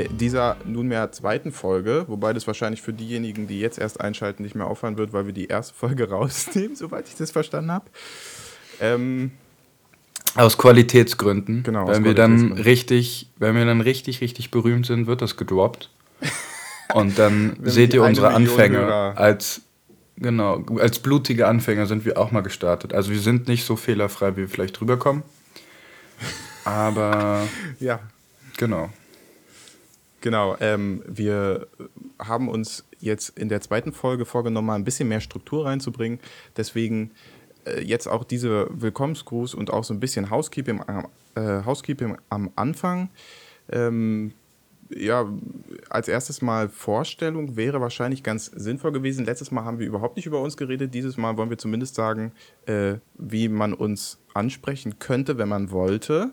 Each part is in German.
bei dieser nunmehr zweiten Folge, wobei das wahrscheinlich für diejenigen, die jetzt erst einschalten, nicht mehr auffallen wird, weil wir die erste Folge rausnehmen, soweit ich das verstanden habe. Ähm, aus Qualitätsgründen. Genau. Wenn wir dann richtig, wenn wir dann richtig, richtig berühmt sind, wird das gedroppt. Und dann seht ihr unsere Anfänge als genau, als blutige Anfänger sind wir auch mal gestartet. Also wir sind nicht so fehlerfrei, wie wir vielleicht rüberkommen. Aber ja. Genau. Genau, ähm, wir haben uns jetzt in der zweiten Folge vorgenommen, mal ein bisschen mehr Struktur reinzubringen. Deswegen äh, jetzt auch diese Willkommensgruß und auch so ein bisschen Housekeeping, äh, Housekeeping am Anfang. Ähm, ja, als erstes Mal Vorstellung wäre wahrscheinlich ganz sinnvoll gewesen. Letztes Mal haben wir überhaupt nicht über uns geredet. Dieses Mal wollen wir zumindest sagen, äh, wie man uns ansprechen könnte, wenn man wollte.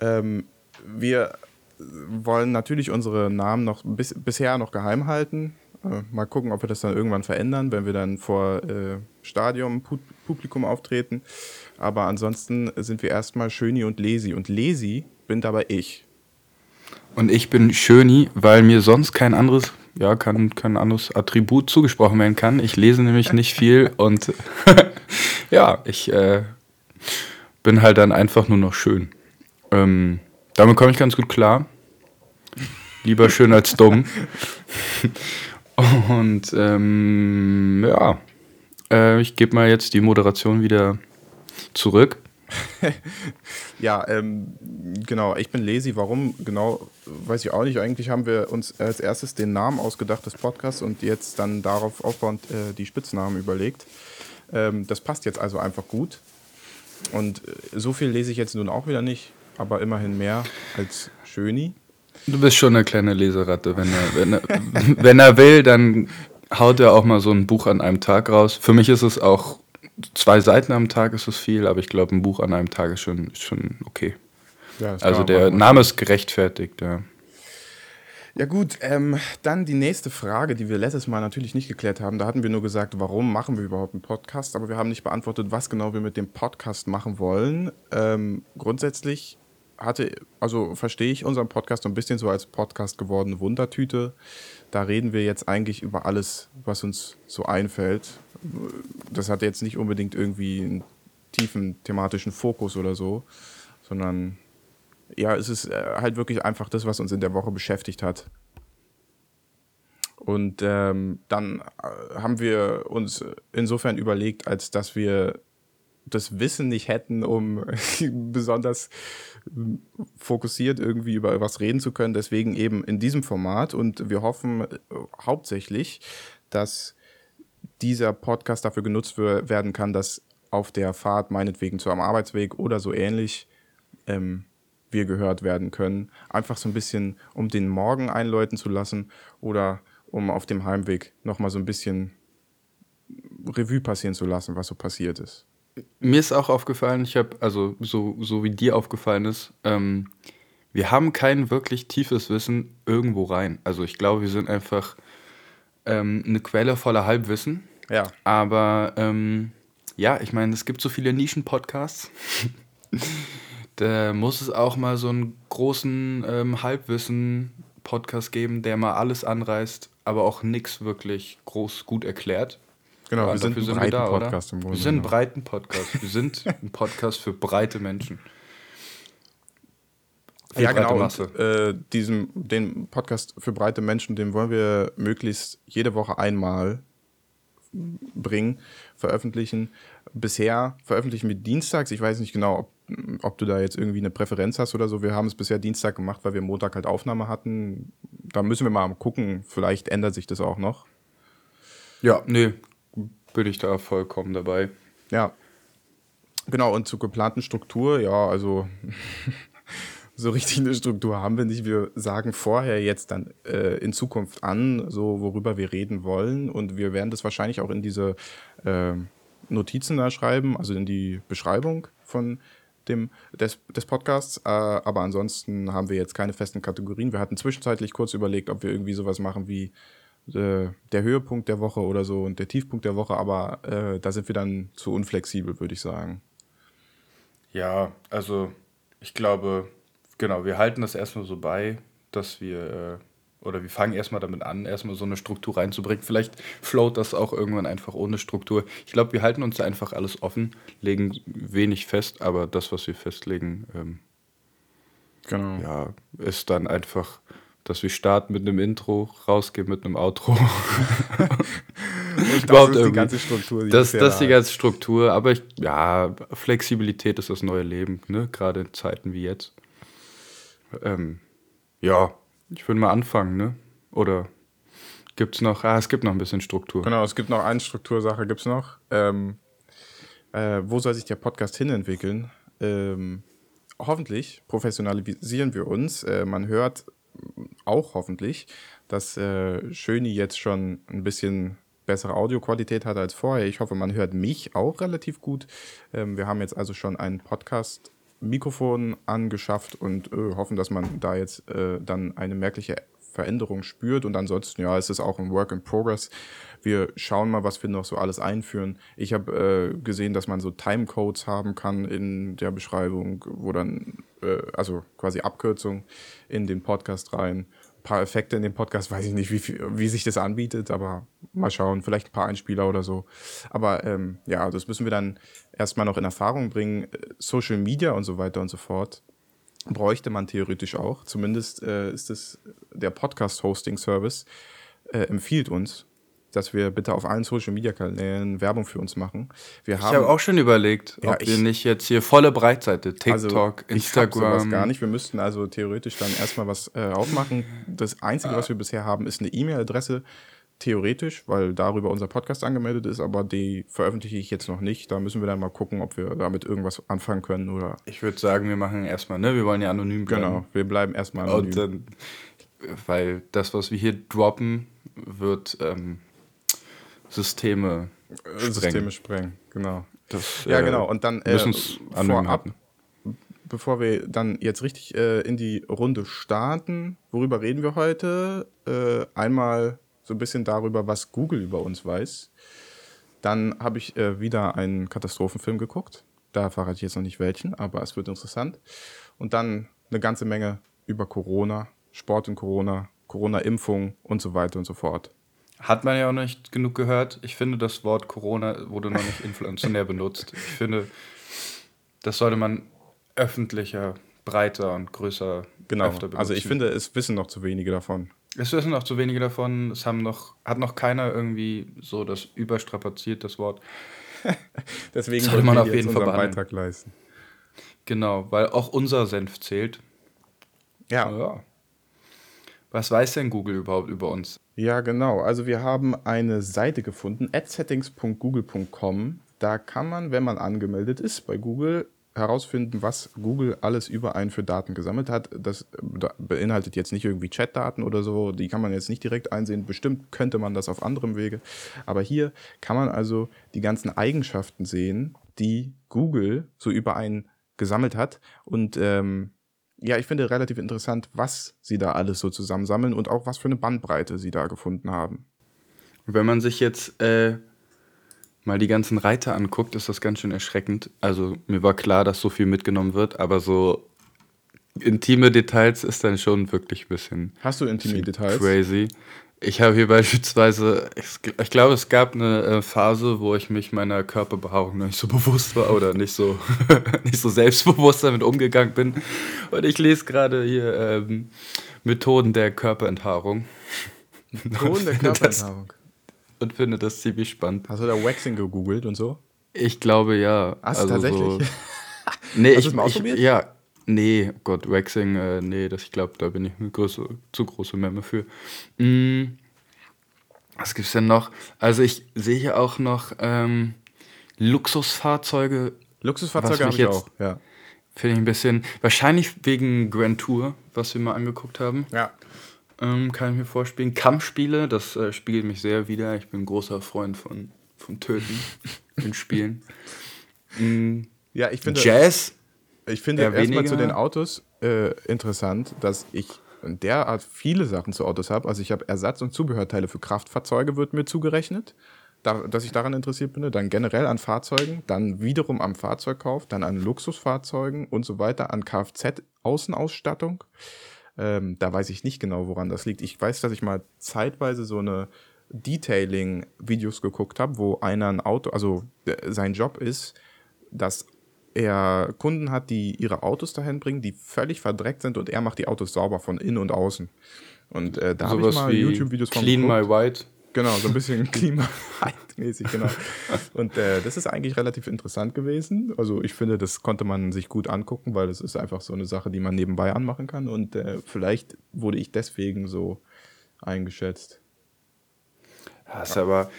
Ähm, wir wollen natürlich unsere Namen noch bis, bisher noch geheim halten. Äh, mal gucken, ob wir das dann irgendwann verändern, wenn wir dann vor äh, Stadion, Publikum auftreten. Aber ansonsten sind wir erstmal Schöni und Lesi. Und Lesi bin dabei ich. Und ich bin Schöni, weil mir sonst kein anderes, ja, kein, kein anderes Attribut zugesprochen werden kann. Ich lese nämlich nicht viel und ja, ich äh, bin halt dann einfach nur noch schön. Ähm, damit komme ich ganz gut klar. Lieber schön als dumm. Und ähm, ja, äh, ich gebe mal jetzt die Moderation wieder zurück. ja, ähm, genau, ich bin Lazy. Warum genau, weiß ich auch nicht. Eigentlich haben wir uns als erstes den Namen ausgedacht des Podcasts und jetzt dann darauf aufbauend äh, die Spitznamen überlegt. Ähm, das passt jetzt also einfach gut. Und äh, so viel lese ich jetzt nun auch wieder nicht aber immerhin mehr als Schöni. Du bist schon eine kleine Leseratte. Wenn er, wenn er, wenn er will, dann haut er auch mal so ein Buch an einem Tag raus. Für mich ist es auch, zwei Seiten am Tag ist es viel, aber ich glaube, ein Buch an einem Tag ist schon, schon okay. Ja, also der Name ist gerechtfertigt, ja. Ja gut, ähm, dann die nächste Frage, die wir letztes Mal natürlich nicht geklärt haben. Da hatten wir nur gesagt, warum machen wir überhaupt einen Podcast, aber wir haben nicht beantwortet, was genau wir mit dem Podcast machen wollen. Ähm, grundsätzlich hatte, also verstehe ich unseren Podcast so ein bisschen so als Podcast gewordene Wundertüte. Da reden wir jetzt eigentlich über alles, was uns so einfällt. Das hat jetzt nicht unbedingt irgendwie einen tiefen thematischen Fokus oder so, sondern ja, es ist äh, halt wirklich einfach das, was uns in der Woche beschäftigt hat. Und ähm, dann äh, haben wir uns insofern überlegt, als dass wir das Wissen nicht hätten, um besonders fokussiert irgendwie über was reden zu können. Deswegen eben in diesem Format. Und wir hoffen äh, hauptsächlich, dass dieser Podcast dafür genutzt werden kann, dass auf der Fahrt, meinetwegen zu einem Arbeitsweg oder so ähnlich, ähm, wir gehört werden können. Einfach so ein bisschen, um den Morgen einläuten zu lassen oder um auf dem Heimweg nochmal so ein bisschen Revue passieren zu lassen, was so passiert ist mir ist auch aufgefallen, ich habe, also so, so wie dir aufgefallen ist, ähm, wir haben kein wirklich tiefes Wissen irgendwo rein. Also ich glaube, wir sind einfach ähm, eine Quelle voller Halbwissen. Ja. Aber ähm, ja, ich meine, es gibt so viele Nischen-Podcasts. da muss es auch mal so einen großen ähm, Halbwissen-Podcast geben, der mal alles anreißt, aber auch nichts wirklich groß gut erklärt. Genau, wir sind ein sind breiten da, Podcast. Wir sind ein breiten Podcast. Wir sind ein Podcast für breite Menschen. Für ja, genau. Und, äh, diesem, den Podcast für breite Menschen, den wollen wir möglichst jede Woche einmal bringen, veröffentlichen. Bisher veröffentlichen wir dienstags. Ich weiß nicht genau, ob, ob du da jetzt irgendwie eine Präferenz hast oder so. Wir haben es bisher Dienstag gemacht, weil wir Montag halt Aufnahme hatten. Da müssen wir mal gucken. Vielleicht ändert sich das auch noch. Ja, nee, bin ich da vollkommen dabei. Ja. Genau, und zur geplanten Struktur, ja, also so richtig eine Struktur haben wir nicht. Wir sagen vorher jetzt dann äh, in Zukunft an, so worüber wir reden wollen. Und wir werden das wahrscheinlich auch in diese äh, Notizen da schreiben, also in die Beschreibung von dem, des, des Podcasts. Äh, aber ansonsten haben wir jetzt keine festen Kategorien. Wir hatten zwischenzeitlich kurz überlegt, ob wir irgendwie sowas machen wie äh, der Höhepunkt der Woche oder so und der Tiefpunkt der Woche, aber äh, da sind wir dann zu unflexibel, würde ich sagen. Ja, also ich glaube, genau, wir halten das erstmal so bei, dass wir, äh, oder wir fangen erstmal damit an, erstmal so eine Struktur reinzubringen. Vielleicht float das auch irgendwann einfach ohne Struktur. Ich glaube, wir halten uns da einfach alles offen, legen wenig fest, aber das, was wir festlegen, ähm, genau. ja, ist dann einfach, dass wir starten mit einem Intro, rausgehen mit einem Outro. Und das ist die ganze Struktur. Die das, das ist die ganze Struktur, aber ich, ja, Flexibilität ist das neue Leben, ne? gerade in Zeiten wie jetzt. Ähm, ja, ich würde mal anfangen, ne? Oder gibt es noch, ah, es gibt noch ein bisschen Struktur. Genau, es gibt noch eine Struktursache, gibt es noch. Ähm, äh, wo soll sich der Podcast hinentwickeln? Ähm, hoffentlich professionalisieren wir uns. Äh, man hört auch hoffentlich, dass äh, Schöni jetzt schon ein bisschen bessere Audioqualität hat als vorher. Ich hoffe, man hört mich auch relativ gut. Ähm, wir haben jetzt also schon ein Podcast-Mikrofon angeschafft und äh, hoffen, dass man da jetzt äh, dann eine merkliche Veränderung spürt. Und ansonsten, ja, es ist auch ein Work in Progress. Wir schauen mal, was wir noch so alles einführen. Ich habe äh, gesehen, dass man so Timecodes haben kann in der Beschreibung, wo dann, äh, also quasi Abkürzung in den Podcast rein paar Effekte in dem Podcast, weiß ich nicht, wie, wie sich das anbietet, aber mal schauen, vielleicht ein paar Einspieler oder so. Aber ähm, ja, das müssen wir dann erstmal noch in Erfahrung bringen. Social Media und so weiter und so fort bräuchte man theoretisch auch. Zumindest äh, ist es der Podcast-Hosting-Service, äh, empfiehlt uns, dass wir bitte auf allen Social Media Kanälen Werbung für uns machen. Wir ich habe auch schon überlegt, ja, ob ich, wir nicht jetzt hier volle Breitseite, TikTok, also Instagram. Ich gar nicht. Wir müssten also theoretisch dann erstmal was äh, aufmachen. Das Einzige, was wir bisher haben, ist eine E-Mail-Adresse. Theoretisch, weil darüber unser Podcast angemeldet ist, aber die veröffentliche ich jetzt noch nicht. Da müssen wir dann mal gucken, ob wir damit irgendwas anfangen können oder. Ich würde sagen, wir machen erstmal, ne? Wir wollen ja anonym bleiben. Genau, wir bleiben erstmal anonym. Und dann, weil das, was wir hier droppen, wird ähm, Systeme sprengen. Systeme sprengen, genau. Das, ja, äh, genau. Und dann äh, vorab, bevor wir dann jetzt richtig äh, in die Runde starten, worüber reden wir heute? Äh, einmal so ein bisschen darüber, was Google über uns weiß. Dann habe ich äh, wieder einen Katastrophenfilm geguckt. Da verrate ich jetzt noch nicht welchen, aber es wird interessant. Und dann eine ganze Menge über Corona, Sport und Corona, Corona-Impfung und so weiter und so fort. Hat man ja auch nicht genug gehört. Ich finde, das Wort Corona wurde noch nicht inflationär benutzt. Ich finde, das sollte man öffentlicher, breiter und größer genau. öfter benutzen. Also ich finde, es wissen noch zu wenige davon. Es wissen noch zu wenige davon. Es haben noch, hat noch keiner irgendwie so das überstrapaziert, das Wort. Deswegen sollte man auf jeden Fall Beitrag leisten. Genau, weil auch unser Senf zählt. Ja. ja. Was weiß denn Google überhaupt über uns? Ja, genau. Also wir haben eine Seite gefunden, adsettings.google.com. Da kann man, wenn man angemeldet ist bei Google, herausfinden, was Google alles über einen für Daten gesammelt hat. Das beinhaltet jetzt nicht irgendwie Chatdaten oder so, die kann man jetzt nicht direkt einsehen. Bestimmt könnte man das auf anderem Wege. Aber hier kann man also die ganzen Eigenschaften sehen, die Google so über einen gesammelt hat. Und ähm, ja, ich finde relativ interessant, was sie da alles so zusammensammeln und auch was für eine Bandbreite sie da gefunden haben. Wenn man sich jetzt äh, mal die ganzen Reiter anguckt, ist das ganz schön erschreckend. Also mir war klar, dass so viel mitgenommen wird, aber so intime Details ist dann schon wirklich ein bisschen. Hast du intime Details? Crazy. Ich habe hier beispielsweise, ich, ich, glaube, es gab eine äh, Phase, wo ich mich meiner Körperbehaarung noch nicht so bewusst war oder nicht so, nicht so selbstbewusst damit umgegangen bin. Und ich lese gerade hier ähm, Methoden der Körperenthaarung. Methoden der Körperenthaarung? und finde das ziemlich spannend. Hast du da Waxing gegoogelt und so? Ich glaube ja. Hast also tatsächlich? So, nee, Hast ich, mal ausprobiert? Ich, ja, Nee, oh Gott, Waxing, äh, nee, das, ich glaube, da bin ich eine große, zu große Memme für. Mm, was gibt's denn noch? Also ich sehe hier auch noch ähm, Luxusfahrzeuge. Luxusfahrzeuge habe ich jetzt, auch, ja. Finde ich ein bisschen, wahrscheinlich wegen Grand Tour, was wir mal angeguckt haben. Ja. Ähm, kann ich mir vorspielen. Kampfspiele, das äh, spiegelt mich sehr wieder. Ich bin ein großer Freund von, von Töten in Spielen. Mm, ja, ich finde. Jazz ich finde erstmal zu den Autos äh, interessant, dass ich derart viele Sachen zu Autos habe. Also ich habe Ersatz- und Zubehörteile für Kraftfahrzeuge, wird mir zugerechnet, da, dass ich daran interessiert bin. Dann generell an Fahrzeugen, dann wiederum am Fahrzeugkauf, dann an Luxusfahrzeugen und so weiter, an Kfz-Außenausstattung. Ähm, da weiß ich nicht genau, woran das liegt. Ich weiß, dass ich mal zeitweise so eine Detailing-Videos geguckt habe, wo einer ein Auto, also äh, sein Job ist, dass er Kunden hat, die ihre Autos dahin bringen, die völlig verdreckt sind und er macht die Autos sauber von innen und außen. Und äh, da habe ich mal YouTube-Videos von Clean. My White. Genau, so ein bisschen klimamäßig, genau. Und äh, das ist eigentlich relativ interessant gewesen. Also ich finde, das konnte man sich gut angucken, weil das ist einfach so eine Sache, die man nebenbei anmachen kann. Und äh, vielleicht wurde ich deswegen so eingeschätzt. Ja, ist aber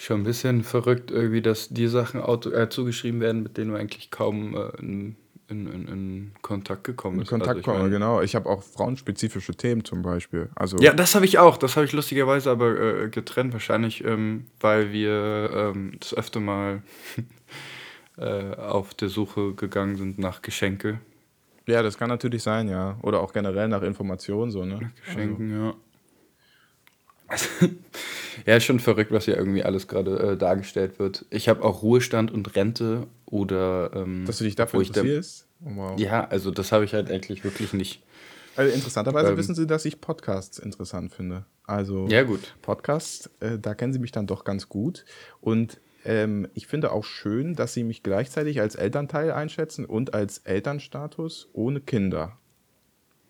schon ein bisschen verrückt irgendwie, dass die Sachen auto, äh, zugeschrieben werden, mit denen du eigentlich kaum äh, in, in, in, in, Kontakt gekommen bist. In Kontakt also genau. Ich habe auch frauenspezifische Themen zum Beispiel. Also ja, das habe ich auch. Das habe ich lustigerweise aber äh, getrennt, wahrscheinlich, ähm, weil wir ähm, das öfter mal äh, auf der Suche gegangen sind nach Geschenke. Ja, das kann natürlich sein, ja. Oder auch generell nach Informationen so, ne? Nach Geschenken, also. ja. ja, ist schon verrückt, was hier irgendwie alles gerade äh, dargestellt wird. Ich habe auch Ruhestand und Rente oder. Ähm, Dass du dich dafür interessierst? Oh, wow. Ja, also das habe ich halt eigentlich wirklich nicht. Also interessanterweise ähm, wissen Sie, dass ich Podcasts interessant finde. Also ja, gut. Podcasts, äh, da kennen Sie mich dann doch ganz gut. Und ähm, ich finde auch schön, dass Sie mich gleichzeitig als Elternteil einschätzen und als Elternstatus ohne Kinder.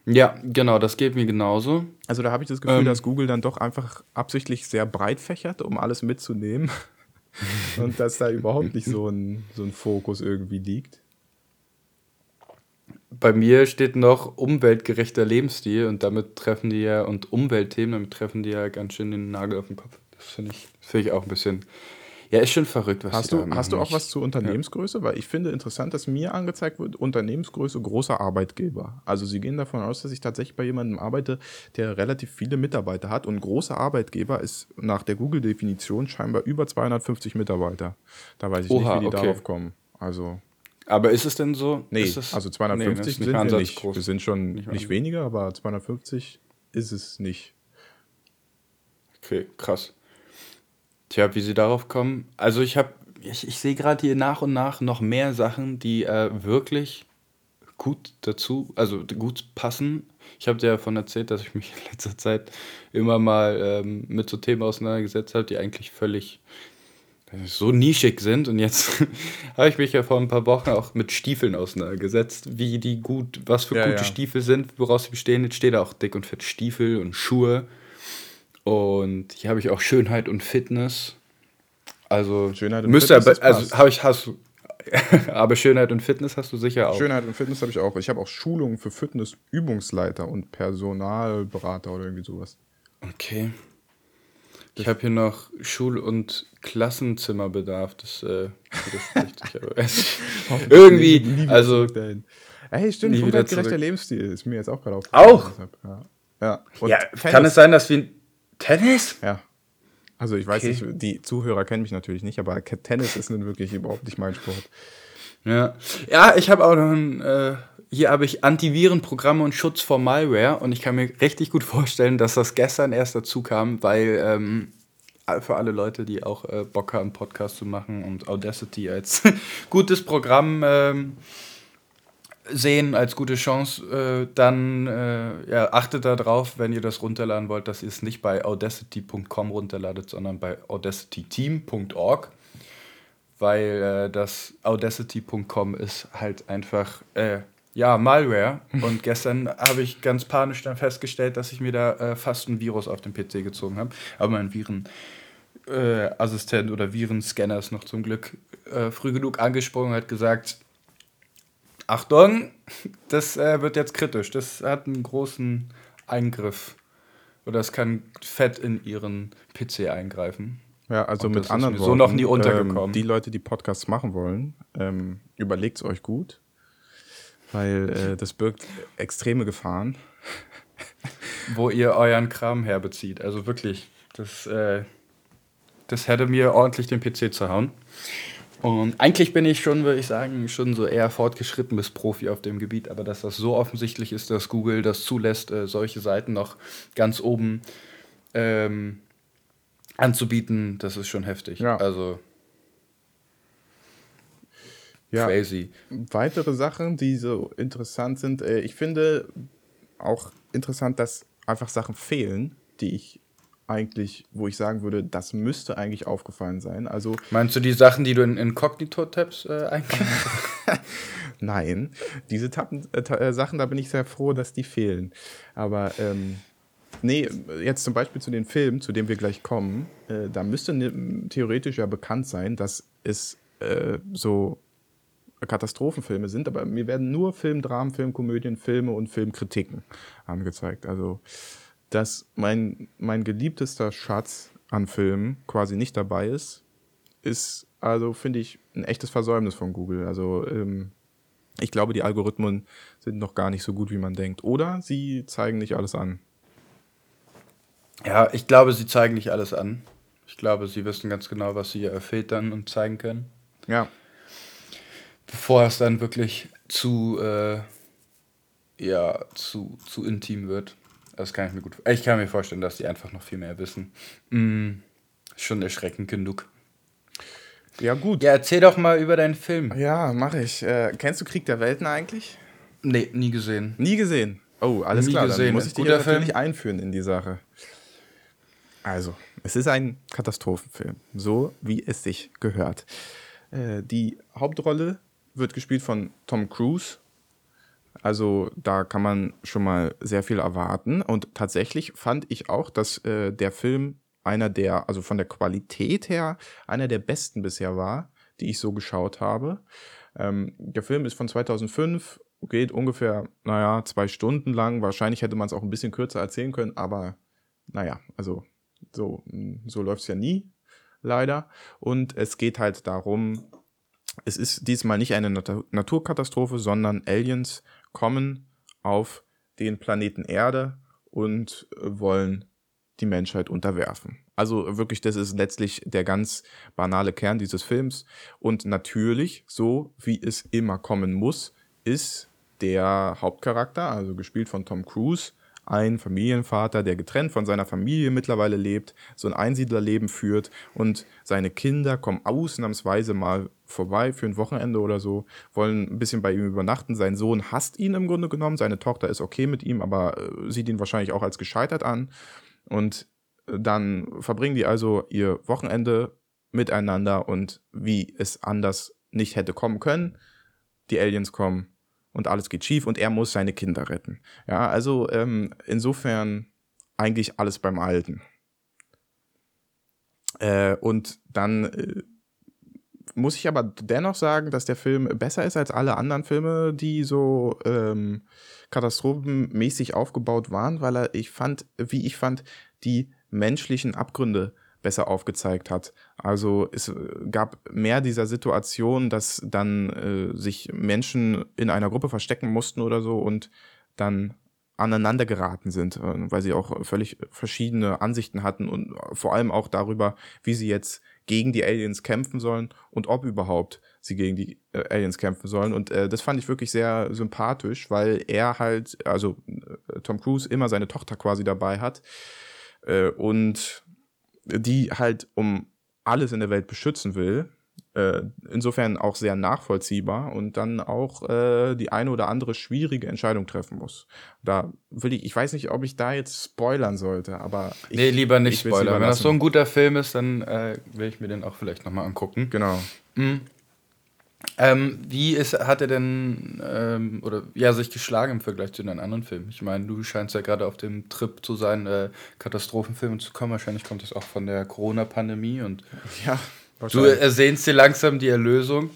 Ja, genau, das geht mir genauso. Also da habe ich das Gefühl, ähm, dass Google dann doch einfach absichtlich sehr breit fächert, um alles mitzunehmen. und dass da überhaupt nicht so ein, so ein Fokus irgendwie liegt. Bei mir steht noch umweltgerechter Lebensstil und damit treffen die ja, und Umweltthemen, damit treffen die ja ganz schön den Nagel auf den Kopf. Das finde ich, find ich auch ein bisschen ja, ist schon verrückt, was hast du Hast du auch was zur Unternehmensgröße? Ja. Weil ich finde interessant, dass mir angezeigt wird, Unternehmensgröße großer Arbeitgeber. Also sie gehen davon aus, dass ich tatsächlich bei jemandem arbeite, der relativ viele Mitarbeiter hat. Und großer Arbeitgeber ist nach der Google-Definition scheinbar über 250 Mitarbeiter. Da weiß ich Oha, nicht, wie die okay. darauf kommen. Also. Aber ist es denn so? Nee, es, also 250 nee, sind wir nicht. Groß. Wir sind schon nicht, nicht weniger, aber 250 ist es nicht. Okay, krass. Tja, wie sie darauf kommen. Also ich habe, ich, ich sehe gerade hier nach und nach noch mehr Sachen, die äh, wirklich gut dazu, also gut passen. Ich habe dir ja davon erzählt, dass ich mich in letzter Zeit immer mal ähm, mit so Themen auseinandergesetzt habe, die eigentlich völlig äh, so nischig sind. Und jetzt habe ich mich ja vor ein paar Wochen auch mit Stiefeln auseinandergesetzt, wie die gut, was für ja, gute ja. Stiefel sind, woraus sie bestehen. Jetzt steht da auch dick und fett Stiefel und Schuhe. Und hier habe ich auch Schönheit und Fitness. Also Schönheit und müsste Fitness. Aber, also habe ich hast aber Schönheit und Fitness hast du sicher auch. Schönheit und Fitness habe ich auch. Ich habe auch Schulungen für Fitnessübungsleiter und Personalberater oder irgendwie sowas. Okay. Ich habe hier noch Schul- und Klassenzimmerbedarf. Das äh, widerspricht sich aber irgendwie. Nie, nie also. Hey, stimmt, umweltgerechter Lebensstil ist mir jetzt auch gerade aufgefallen. Auch? Ja. Ja, ja kann es sein, dass wir Tennis? Ja. Also ich weiß okay. nicht, die Zuhörer kennen mich natürlich nicht, aber Tennis ist nun wirklich überhaupt nicht mein Sport. Ja, ja ich habe auch noch ein, äh, hier habe ich Antivirenprogramme und Schutz vor Malware und ich kann mir richtig gut vorstellen, dass das gestern erst dazu kam, weil ähm, für alle Leute, die auch äh, Bock haben, Podcast zu machen und Audacity als gutes Programm ähm, sehen als gute Chance, äh, dann äh, ja, achtet darauf, wenn ihr das runterladen wollt, dass ihr es nicht bei audacity.com runterladet, sondern bei audacityteam.org, weil äh, das audacity.com ist halt einfach äh, ja Malware. Und gestern habe ich ganz panisch dann festgestellt, dass ich mir da äh, fast ein Virus auf den PC gezogen habe. Aber mein Virenassistent oder Virenscanner ist noch zum Glück äh, früh genug angesprungen und hat gesagt, Achtung, das äh, wird jetzt kritisch. Das hat einen großen Eingriff. Oder es kann fett in ihren PC eingreifen. Ja, also Und mit anderen Worten. So noch nie untergekommen. Ähm, die Leute, die Podcasts machen wollen, ähm, überlegt es euch gut. Weil äh, das birgt extreme Gefahren. Wo ihr euren Kram herbezieht. Also wirklich, das, äh, das hätte mir ordentlich den PC zerhauen. Und eigentlich bin ich schon, würde ich sagen, schon so eher fortgeschritten bis Profi auf dem Gebiet, aber dass das so offensichtlich ist, dass Google das zulässt, äh, solche Seiten noch ganz oben ähm, anzubieten, das ist schon heftig. Ja. Also ja. crazy. Weitere Sachen, die so interessant sind, äh, ich finde, auch interessant, dass einfach Sachen fehlen, die ich eigentlich, wo ich sagen würde, das müsste eigentlich aufgefallen sein. Also Meinst du die Sachen, die du in Inkognito-Tabs äh, eingibst? Nein, diese Tappen, äh, äh, Sachen, da bin ich sehr froh, dass die fehlen. Aber ähm, nee, jetzt zum Beispiel zu den Filmen, zu denen wir gleich kommen, äh, da müsste ne, theoretisch ja bekannt sein, dass es äh, so Katastrophenfilme sind, aber mir werden nur Filmdramen, Filmkomödien, Filme und Filmkritiken angezeigt. Also, dass mein, mein geliebtester Schatz an Filmen quasi nicht dabei ist, ist also, finde ich, ein echtes Versäumnis von Google. Also, ähm, ich glaube, die Algorithmen sind noch gar nicht so gut, wie man denkt. Oder sie zeigen nicht alles an. Ja, ich glaube, sie zeigen nicht alles an. Ich glaube, sie wissen ganz genau, was sie filtern und zeigen können. Ja. Bevor es dann wirklich zu, äh, ja, zu, zu intim wird. Das kann ich mir gut. Ich kann mir vorstellen, dass sie einfach noch viel mehr wissen. Mm, schon erschreckend genug. Ja, gut. Ja, erzähl doch mal über deinen Film. Ja, mache ich. Äh, kennst du Krieg der Welten eigentlich? Nee, nie gesehen. Nie gesehen. Oh, alles Nie klar. gesehen. Dann muss ich dich Guter natürlich Film? einführen in die Sache. Also, es ist ein Katastrophenfilm, so wie es sich gehört. Äh, die Hauptrolle wird gespielt von Tom Cruise. Also da kann man schon mal sehr viel erwarten. Und tatsächlich fand ich auch, dass äh, der Film einer der, also von der Qualität her, einer der besten bisher war, die ich so geschaut habe. Ähm, der Film ist von 2005, geht ungefähr, naja, zwei Stunden lang. Wahrscheinlich hätte man es auch ein bisschen kürzer erzählen können, aber naja, also so, so läuft es ja nie, leider. Und es geht halt darum, es ist diesmal nicht eine Nat Naturkatastrophe, sondern Aliens kommen auf den Planeten Erde und äh, wollen die Menschheit unterwerfen. Also wirklich, das ist letztlich der ganz banale Kern dieses Films. Und natürlich, so wie es immer kommen muss, ist der Hauptcharakter, also gespielt von Tom Cruise, ein Familienvater, der getrennt von seiner Familie mittlerweile lebt, so ein Einsiedlerleben führt und seine Kinder kommen ausnahmsweise mal vorbei für ein Wochenende oder so, wollen ein bisschen bei ihm übernachten. Sein Sohn hasst ihn im Grunde genommen, seine Tochter ist okay mit ihm, aber äh, sieht ihn wahrscheinlich auch als gescheitert an. Und dann verbringen die also ihr Wochenende miteinander und wie es anders nicht hätte kommen können, die Aliens kommen und alles geht schief und er muss seine Kinder retten. Ja, also ähm, insofern eigentlich alles beim Alten. Äh, und dann äh, muss ich aber dennoch sagen, dass der Film besser ist als alle anderen Filme, die so ähm, katastrophenmäßig aufgebaut waren, weil er, ich fand, wie ich fand, die menschlichen Abgründe besser aufgezeigt hat. Also es äh, gab mehr dieser Situation, dass dann äh, sich Menschen in einer Gruppe verstecken mussten oder so und dann aneinander geraten sind, äh, weil sie auch völlig verschiedene Ansichten hatten und vor allem auch darüber, wie sie jetzt gegen die Aliens kämpfen sollen und ob überhaupt sie gegen die äh, Aliens kämpfen sollen. Und äh, das fand ich wirklich sehr sympathisch, weil er halt, also äh, Tom Cruise immer seine Tochter quasi dabei hat äh, und die halt um alles in der Welt beschützen will. Äh, insofern auch sehr nachvollziehbar und dann auch äh, die eine oder andere schwierige Entscheidung treffen muss. Da will ich, ich weiß nicht, ob ich da jetzt spoilern sollte, aber ich, nee, lieber nicht spoilern. Wenn das so ein guter Film ist, dann äh, will ich mir den auch vielleicht nochmal angucken. Genau. Ähm, wie ist, hat er denn ähm, oder ja sich geschlagen im Vergleich zu den anderen Filmen? Ich meine, du scheinst ja gerade auf dem Trip zu sein, äh, Katastrophenfilme zu kommen. Wahrscheinlich kommt das auch von der Corona-Pandemie und Ja, du ersehnst dir langsam die Erlösung.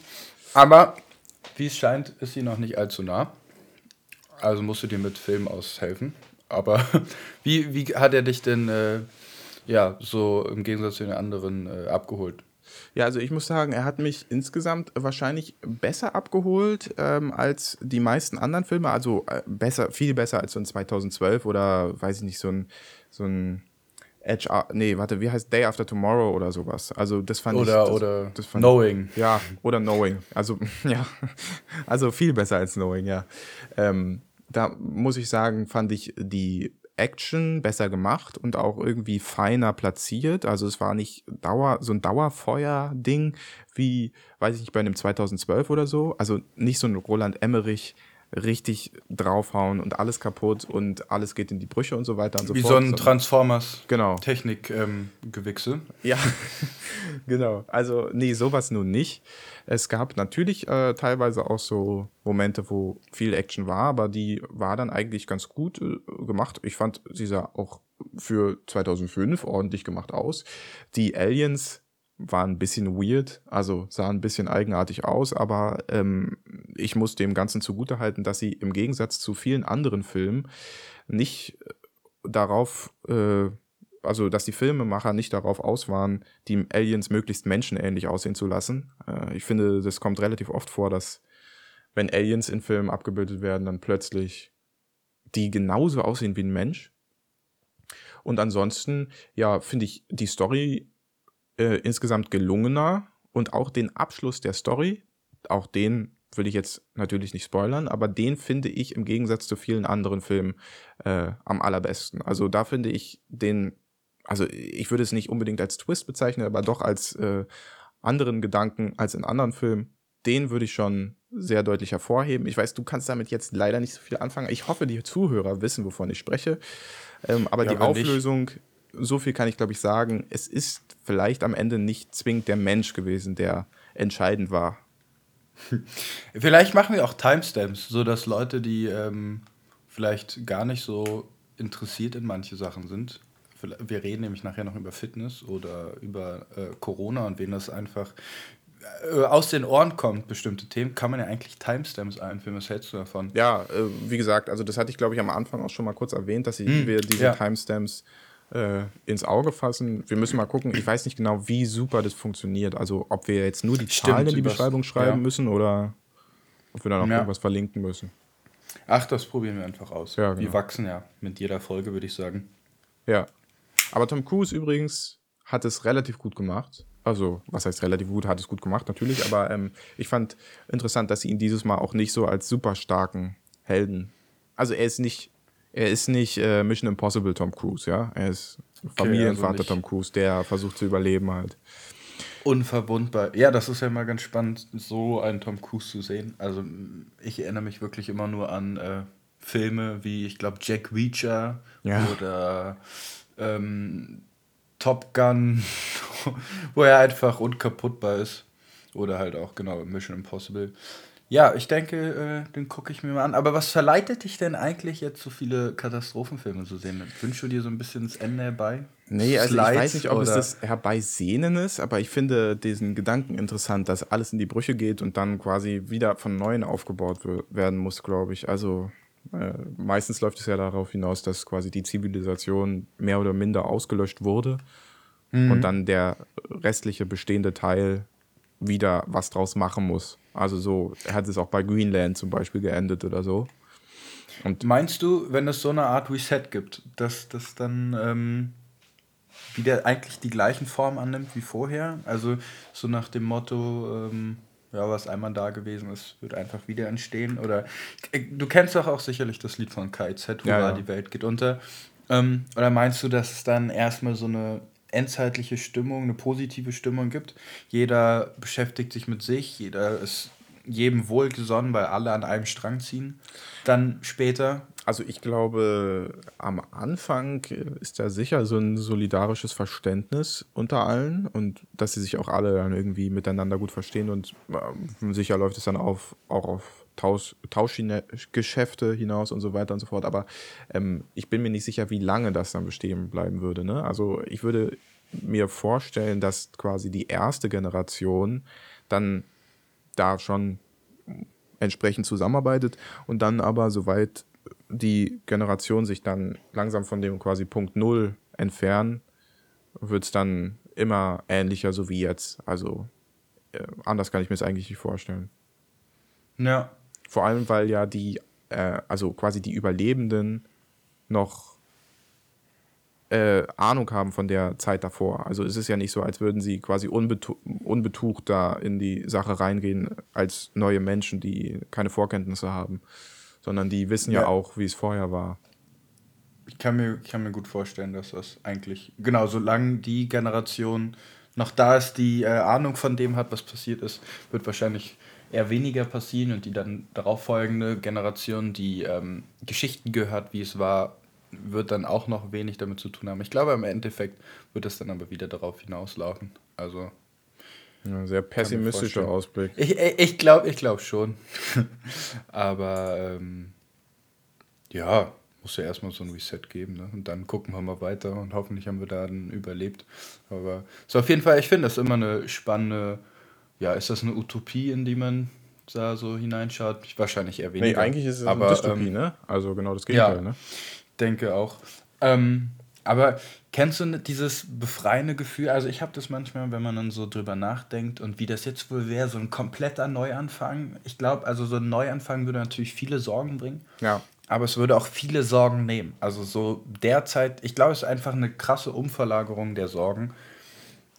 Aber wie es scheint, ist sie noch nicht allzu nah. Also musst du dir mit Film aushelfen. Aber wie, wie hat er dich denn äh, ja so im Gegensatz zu den anderen äh, abgeholt? Ja, also ich muss sagen, er hat mich insgesamt wahrscheinlich besser abgeholt ähm, als die meisten anderen Filme. Also äh, besser, viel besser als so ein 2012 oder weiß ich nicht, so ein, so ein Edge, nee, warte, wie heißt Day After Tomorrow oder sowas. Also das fand ich. Oder, das, oder das fand Knowing. Ja, oder Knowing. Also, ja. Also viel besser als Knowing, ja. Ähm, da muss ich sagen, fand ich die Action besser gemacht und auch irgendwie feiner platziert. Also es war nicht Dauer, so ein Dauerfeuer-Ding wie, weiß ich nicht, bei einem 2012 oder so. Also nicht so ein Roland Emmerich richtig draufhauen und alles kaputt und alles geht in die Brüche und so weiter und so Wie fort. so ein sondern- Transformers Genau. Ja, genau. Also, nee, sowas nun nicht. Es gab natürlich äh, teilweise auch so Momente, wo viel Action war, aber die war dann eigentlich ganz gut äh, gemacht. Ich fand, sie sah auch für 2005 ordentlich gemacht aus. Die Aliens waren ein bisschen weird, also sahen ein bisschen eigenartig aus, aber ähm, ich muss dem Ganzen zugutehalten, dass sie im Gegensatz zu vielen anderen Filmen nicht äh, darauf, äh, also dass die Filmemacher nicht darauf aus waren, die Aliens möglichst menschenähnlich aussehen zu lassen. Äh, ich finde, das kommt relativ oft vor, dass wenn Aliens in Filmen abgebildet werden, dann plötzlich die genauso aussehen wie ein Mensch. Und ansonsten, ja, finde ich die Story äh, insgesamt gelungener und auch den Abschluss der Story, auch den will ich jetzt natürlich nicht spoilern, aber den finde ich im Gegensatz zu vielen anderen Filmen äh, am allerbesten. Also da finde ich den, also ich würde es nicht unbedingt als Twist bezeichnen, aber doch als äh, anderen Gedanken als in anderen Filmen. Den würde ich schon sehr deutlich hervorheben. Ich weiß, du kannst damit jetzt leider nicht so viel anfangen. Ich hoffe, die Zuhörer wissen, wovon ich spreche. Ähm, aber Ja, die wenn nicht- Auflösung, so viel kann ich, glaube ich, sagen, es ist vielleicht am Ende nicht zwingend der Mensch gewesen, der entscheidend war. Vielleicht machen wir auch Timestamps, sodass Leute, die ähm, vielleicht gar nicht so interessiert in manche Sachen sind, wir reden nämlich nachher noch über Fitness oder über äh, Corona und wen das einfach äh, aus den Ohren kommt, bestimmte Themen, kann man ja eigentlich Timestamps einführen. Was hältst du davon? Ja, äh, wie gesagt, also das hatte ich, glaube ich, am Anfang auch schon mal kurz erwähnt, dass ich, Hm, wir diese ja. Timestamps äh, ins Auge fassen. Wir müssen mal gucken. Ich weiß nicht genau, wie super das funktioniert. Also ob wir jetzt nur die Stimmt, Zahlen in die Beschreibung schreiben ja. müssen oder ob wir da noch Ja. irgendwas verlinken müssen. Ach, das probieren wir einfach aus. Ja, Wir genau. wachsen ja mit jeder Folge, würde ich sagen. Ja. Aber Tom Cruise übrigens hat es relativ gut gemacht. Also, was heißt relativ gut, hat es gut gemacht, natürlich. Aber ähm, ich fand interessant, dass sie ihn dieses Mal auch nicht so als super starken Helden. Also, er ist nicht, er ist nicht äh, Mission Impossible Tom Cruise, ja. Er ist Familienvater also nicht- Tom Cruise, der versucht zu überleben halt. Unverwundbar. Ja, das ist ja mal ganz spannend, so einen Tom Cruise zu sehen. Also ich erinnere mich wirklich immer nur an äh, Filme wie, ich glaube, Jack Reacher Ja. oder ähm, Top Gun, wo er einfach unkaputtbar ist. Oder halt auch, genau, Mission Impossible. Ja, ich denke, äh, den gucke ich mir mal an. Aber was verleitet dich denn eigentlich jetzt so viele Katastrophenfilme zu sehen? Wünschst du dir so ein bisschen das Ende herbei? Nee, also ich Slides weiß nicht, ob es oder- das Herbeisehnen ist, aber ich finde diesen Gedanken interessant, dass alles in die Brüche geht und dann quasi wieder von Neuem aufgebaut wer- werden muss, glaube ich. Also äh, meistens läuft es ja darauf hinaus, dass quasi die Zivilisation mehr oder minder ausgelöscht wurde und dann der restliche bestehende Teil wieder was draus machen muss. Also so hat es auch bei Greenland zum Beispiel geendet oder so. Meinst du, wenn es so eine Art Reset gibt, dass das dann ähm, wieder eigentlich die gleichen Formen annimmt wie vorher? Also so nach dem Motto, ähm, ja, was einmal da gewesen ist, wird einfach wieder entstehen? Oder äh, du kennst doch auch sicherlich das Lied von KIZ, Ja, Hurra, ja. die Welt geht unter. Ähm, oder meinst du, dass es dann erstmal so eine endzeitliche Stimmung, eine positive Stimmung gibt? Jeder beschäftigt sich mit sich, jeder ist jedem wohlgesonnen, weil alle an einem Strang ziehen. Dann später Also ich glaube, am Anfang ist da sicher so ein solidarisches Verständnis unter allen und dass sie sich auch alle dann irgendwie miteinander gut verstehen und ähm, sicher läuft es dann auf, auch auf Tausch, Tauschgeschäfte hinaus und so weiter und so fort. Aber ähm, ich bin mir nicht sicher, wie lange das dann bestehen bleiben würde. Ne? Also ich würde mir vorstellen, dass quasi die erste Generation dann da schon entsprechend zusammenarbeitet und dann aber, soweit die Generation sich dann langsam von dem quasi Punkt Null entfernen, wird es dann immer ähnlicher, so wie jetzt. Also äh, anders kann ich mir es eigentlich nicht vorstellen. Ja. Vor allem, weil ja die, äh, also quasi die Überlebenden noch äh, Ahnung haben von der Zeit davor. Also es ist ja nicht so, als würden sie quasi unbetu unbetucht da in die Sache reingehen als neue Menschen, die keine Vorkenntnisse haben, sondern die wissen ja, Ja. auch, wie es vorher war. Ich kann mir, ich kann mir gut vorstellen, dass das eigentlich, genau, solange die Generation noch da ist, die äh, Ahnung von dem hat, was passiert ist, wird wahrscheinlich eher weniger passieren und die dann darauf folgende Generation, die ähm, Geschichten gehört, wie es war, wird dann auch noch wenig damit zu tun haben. Ich glaube, im Endeffekt wird es dann aber wieder darauf hinauslaufen. Also. Ja, sehr pessimistischer Ausblick. Ich, ich glaube ich glaub schon. aber ähm, ja, muss ja erstmal so ein Reset geben. Ne? Und dann gucken wir mal weiter und hoffentlich haben wir da dann überlebt. Aber so auf jeden Fall, ich finde das immer eine spannende, ja, ist das eine Utopie, in die man da so hineinschaut? Wahrscheinlich eher weniger. Nee, eigentlich ist es aber, eine Dystopie, ähm, ne? Also genau das Gegenteil, ja, ne? denke auch. Ähm, aber kennst du dieses befreiende Gefühl? Also ich habe das manchmal, wenn man dann so drüber nachdenkt und wie das jetzt wohl wäre, so ein kompletter Neuanfang. Ich glaube, also so ein Neuanfang würde natürlich viele Sorgen bringen. Ja aber es würde auch viele Sorgen nehmen. Also so derzeit, ich glaube, es ist einfach eine krasse Umverlagerung der Sorgen,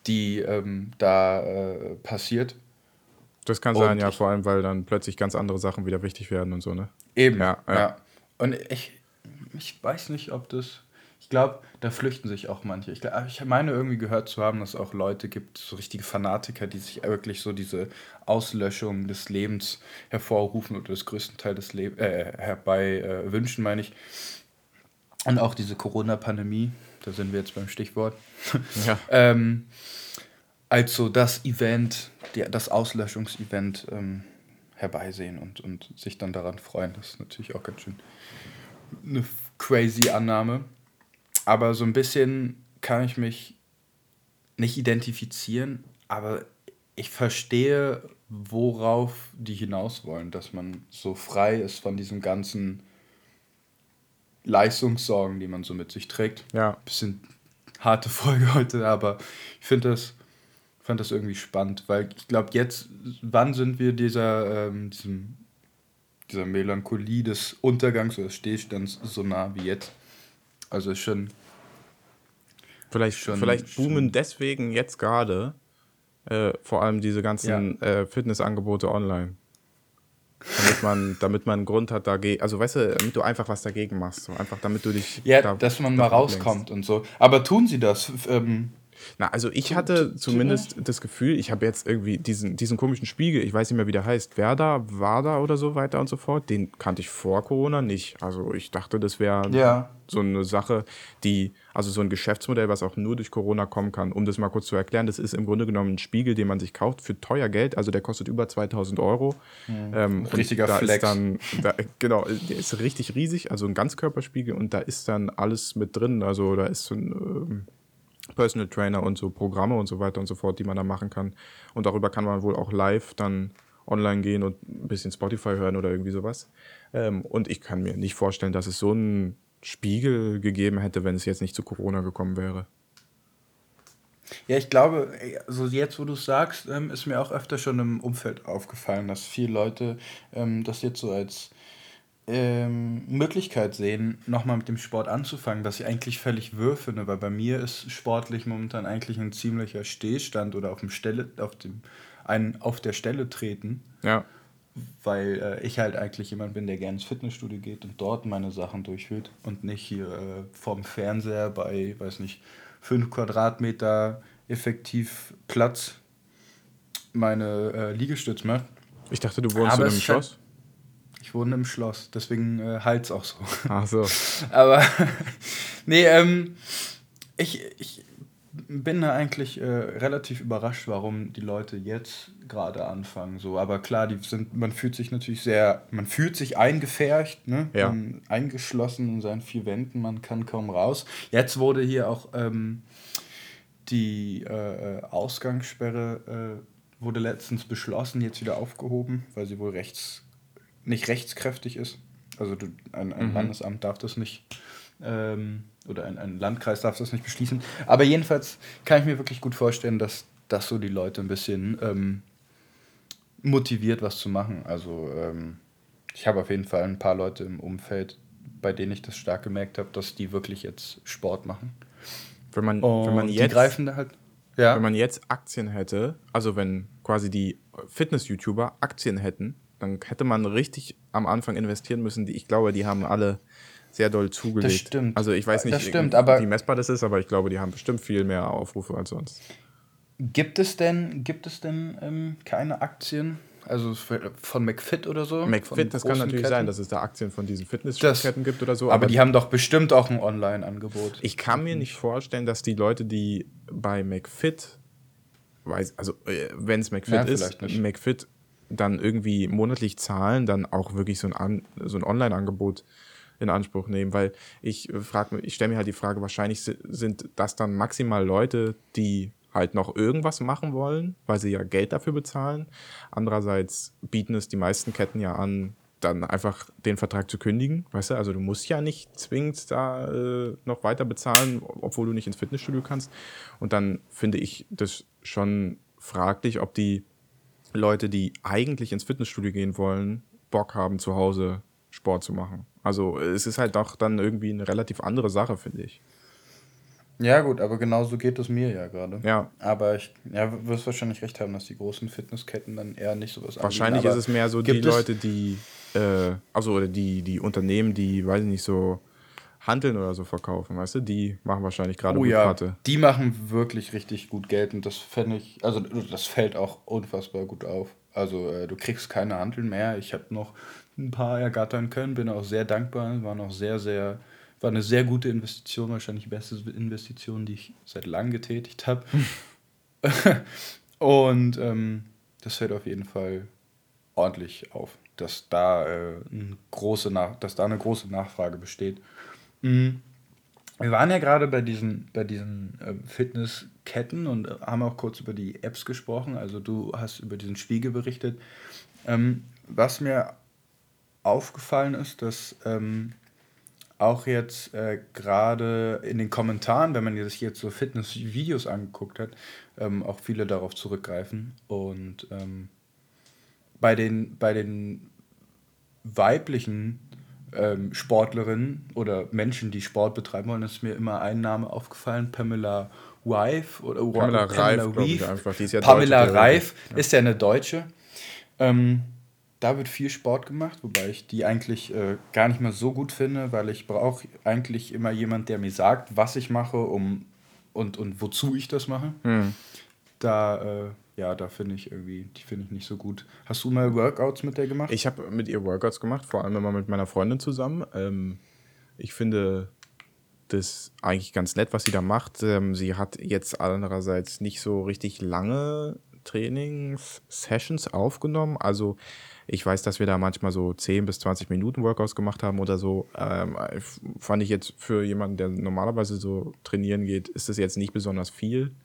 die ähm, da äh, passiert. Das kann sein, ja, vor allem, weil dann plötzlich ganz andere Sachen wieder wichtig werden und so, ne? Eben, ja. ja. ja. Und ich, ich weiß nicht, ob das ich glaube, da flüchten sich auch manche. Ich, glaub, ich meine irgendwie gehört zu haben, dass es auch Leute gibt, so richtige Fanatiker, die sich wirklich so diese Auslöschung des Lebens hervorrufen oder das größten Teil des Lebens äh, herbei äh, wünschen, meine ich. Und auch diese Corona-Pandemie, da sind wir jetzt beim Stichwort. Ja. ähm, als so das Event, die, das Auslöschungsevent ähm, herbeisehen und, und sich dann daran freuen. Das ist natürlich auch ganz schön eine crazy Annahme. Aber so ein bisschen kann ich mich nicht identifizieren, aber ich verstehe, worauf die hinaus wollen, dass man so frei ist von diesen ganzen Leistungssorgen, die man so mit sich trägt. Ja. Bisschen harte Folge heute, aber ich finde das, fand das irgendwie spannend, weil ich glaube, jetzt, wann sind wir dieser, ähm, diesem, dieser Melancholie des Untergangs oder des Stillstands so nah wie jetzt? Also schon. Vielleicht, schon, vielleicht boomen schon. deswegen jetzt gerade äh, vor allem diese ganzen ja. äh, Fitnessangebote online. Damit man, damit man einen Grund hat dagegen, also weißt du, damit du einfach was dagegen machst. So einfach damit du dich. Ja, da, dass man mal rauskommt und so. Aber tun sie das? Ähm, na, also ich hatte zumindest das Gefühl, ich habe jetzt irgendwie diesen, diesen komischen Spiegel, ich weiß nicht mehr, wie der heißt, Werder, Wada oder so weiter und so fort, den kannte ich vor Corona nicht. Also ich dachte, das wäre ja. so eine Sache, die, also so ein Geschäftsmodell, was auch nur durch Corona kommen kann. Um das mal kurz zu erklären, das ist im Grunde genommen ein Spiegel, den man sich kauft für teuer Geld, also der kostet über 2000 Euro. Mhm. Ähm, Richtiger da Flex. Ist dann, da, genau, der ist richtig riesig, also ein Ganzkörperspiegel und da ist dann alles mit drin, also da ist so ein... Ähm, Personal Trainer und so Programme und so weiter und so fort, die man da machen kann. Und darüber kann man wohl auch live dann online gehen und ein bisschen Spotify hören oder irgendwie sowas. Ähm, und ich kann mir nicht vorstellen, dass es so einen Spiegel gegeben hätte, wenn es jetzt nicht zu Corona gekommen wäre. Ja, ich glaube, also jetzt, wo du es sagst, ähm, ist mir auch öfter schon im Umfeld aufgefallen, dass viele Leute ähm, das jetzt so als ähm, Möglichkeit sehen, nochmal mit dem Sport anzufangen, was ich eigentlich völlig wirr finde, weil bei mir ist sportlich momentan eigentlich ein ziemlicher Stillstand oder auf dem Stelle, auf dem ein auf der Stelle treten. Ja. Weil äh, ich halt eigentlich jemand bin, der gerne ins Fitnessstudio geht und dort meine Sachen durchführt und nicht hier äh, vorm Fernseher bei, weiß nicht, 5 Quadratmeter effektiv Platz meine äh, Liegestütze macht. Ich dachte, du wohnst Aber in einem Schloss. Wohne im Schloss, deswegen äh, halt es auch so. Ach so. Aber nee, ähm, ich, ich bin da eigentlich äh, relativ überrascht, warum die Leute jetzt gerade anfangen. So, aber klar, die sind, man fühlt sich natürlich sehr, man fühlt sich eingefärcht, ne? Ja. Man, eingeschlossen in seinen vier Wänden, man kann kaum raus. Jetzt wurde hier auch ähm, die äh, äh Ausgangssperre äh, wurde letztens beschlossen, jetzt wieder aufgehoben, weil sie wohl rechts nicht rechtskräftig ist. Also du, ein, ein mhm. Landesamt darf das nicht, ähm, oder ein, ein Landkreis darf das nicht beschließen. Aber jedenfalls kann ich mir wirklich gut vorstellen, dass das so die Leute ein bisschen ähm, motiviert, was zu machen. Also ähm, ich habe auf jeden Fall ein paar Leute im Umfeld, bei denen ich das stark gemerkt habe, dass die wirklich jetzt Sport machen. Wenn man, wenn man jetzt, die greifen da halt. Ja. Wenn man jetzt Aktien hätte, also wenn quasi die Fitness-YouTuber Aktien hätten, dann hätte man richtig am Anfang investieren müssen. ich glaube, die haben alle sehr doll zugelegt. Das stimmt. Also ich weiß nicht, stimmt, wie messbar das ist, aber ich glaube, die haben bestimmt viel mehr Aufrufe als sonst. Gibt es denn, gibt es denn ähm, keine Aktien? Also von McFit oder so? McFit, das kann natürlich Ketten. sein, dass es da Aktien von diesen Fitnessketten gibt oder so. Aber, aber die haben doch bestimmt auch ein Online-Angebot. Ich kann mir nicht vorstellen, dass die Leute, die bei McFit, weiß, also äh, wenn es McFit ja, ist, McFit dann irgendwie monatlich zahlen, dann auch wirklich so ein, so ein Online-Angebot in Anspruch nehmen, weil ich äh, ich stelle mir halt die Frage, wahrscheinlich sind das dann maximal Leute, die halt noch irgendwas machen wollen, weil sie ja Geld dafür bezahlen. Andererseits bieten es die meisten Ketten ja an, dann einfach den Vertrag zu kündigen, weißt du? Also du musst ja nicht zwingend da äh, noch weiter bezahlen, obwohl du nicht ins Fitnessstudio kannst. Und dann finde ich das schon fraglich, ob die Leute, die eigentlich ins Fitnessstudio gehen wollen, Bock haben, zu Hause Sport zu machen. Also es ist halt doch dann irgendwie eine relativ andere Sache, finde ich. Ja, gut, aber genauso geht es mir ja gerade. Ja. Aber ich ja, wirst wahrscheinlich recht haben, dass die großen Fitnessketten dann eher nicht sowas Wahrscheinlich anbieten, ist es mehr so die Leute, die, äh, also oder die, die Unternehmen, die, weiß ich nicht, so Handeln oder so verkaufen, weißt du, die machen wahrscheinlich gerade oh, gut ja, Karte. Die machen wirklich richtig gut Geld und das fände ich, also das fällt auch unfassbar gut auf. Also äh, du kriegst keine Handeln mehr. Ich habe noch ein paar ergattern können, bin auch sehr dankbar, war noch sehr, sehr war eine sehr gute Investition, wahrscheinlich die beste Investition, die ich seit langem getätigt habe. und ähm, das fällt auf jeden Fall ordentlich auf, dass da, äh, große Nach dass da eine große Nachfrage besteht. Mhm. Wir waren ja gerade bei diesen, bei diesen äh, Fitnessketten und haben auch kurz über die Apps gesprochen. Also du hast über diesen Spiegel berichtet. Ähm, was mir aufgefallen ist, dass ähm, auch jetzt äh, gerade in den Kommentaren, wenn man sich jetzt so Fitness-Videos angeguckt hat, ähm, auch viele darauf zurückgreifen. Und ähm, bei, den, bei den weiblichen ähm, Sportlerinnen oder Menschen, die Sport betreiben wollen, ist mir immer ein Name aufgefallen, Pamela Wife oder Pamela, Pamela Reif, Reif. Einfach, ja Pamela Reif ja. ist ja eine Deutsche. Ähm, da wird viel Sport gemacht, wobei ich die eigentlich äh, gar nicht mal so gut finde, weil ich brauche eigentlich immer jemand, der mir sagt, was ich mache um, und, und wozu ich das mache. Mhm. Da, äh, ja, da finde ich irgendwie, die finde ich nicht so gut. Hast du mal Workouts mit der gemacht? Ich habe mit ihr Workouts gemacht, vor allem immer mit meiner Freundin zusammen. Ähm, ich finde das eigentlich ganz nett, was sie da macht. Ähm, sie hat jetzt andererseits nicht so richtig lange Trainings-Sessions aufgenommen. Also ich weiß, dass wir da manchmal so 10 bis 20 Minuten Workouts gemacht haben oder so. Ähm, fand ich jetzt für jemanden, der normalerweise so trainieren geht, ist das jetzt nicht besonders viel.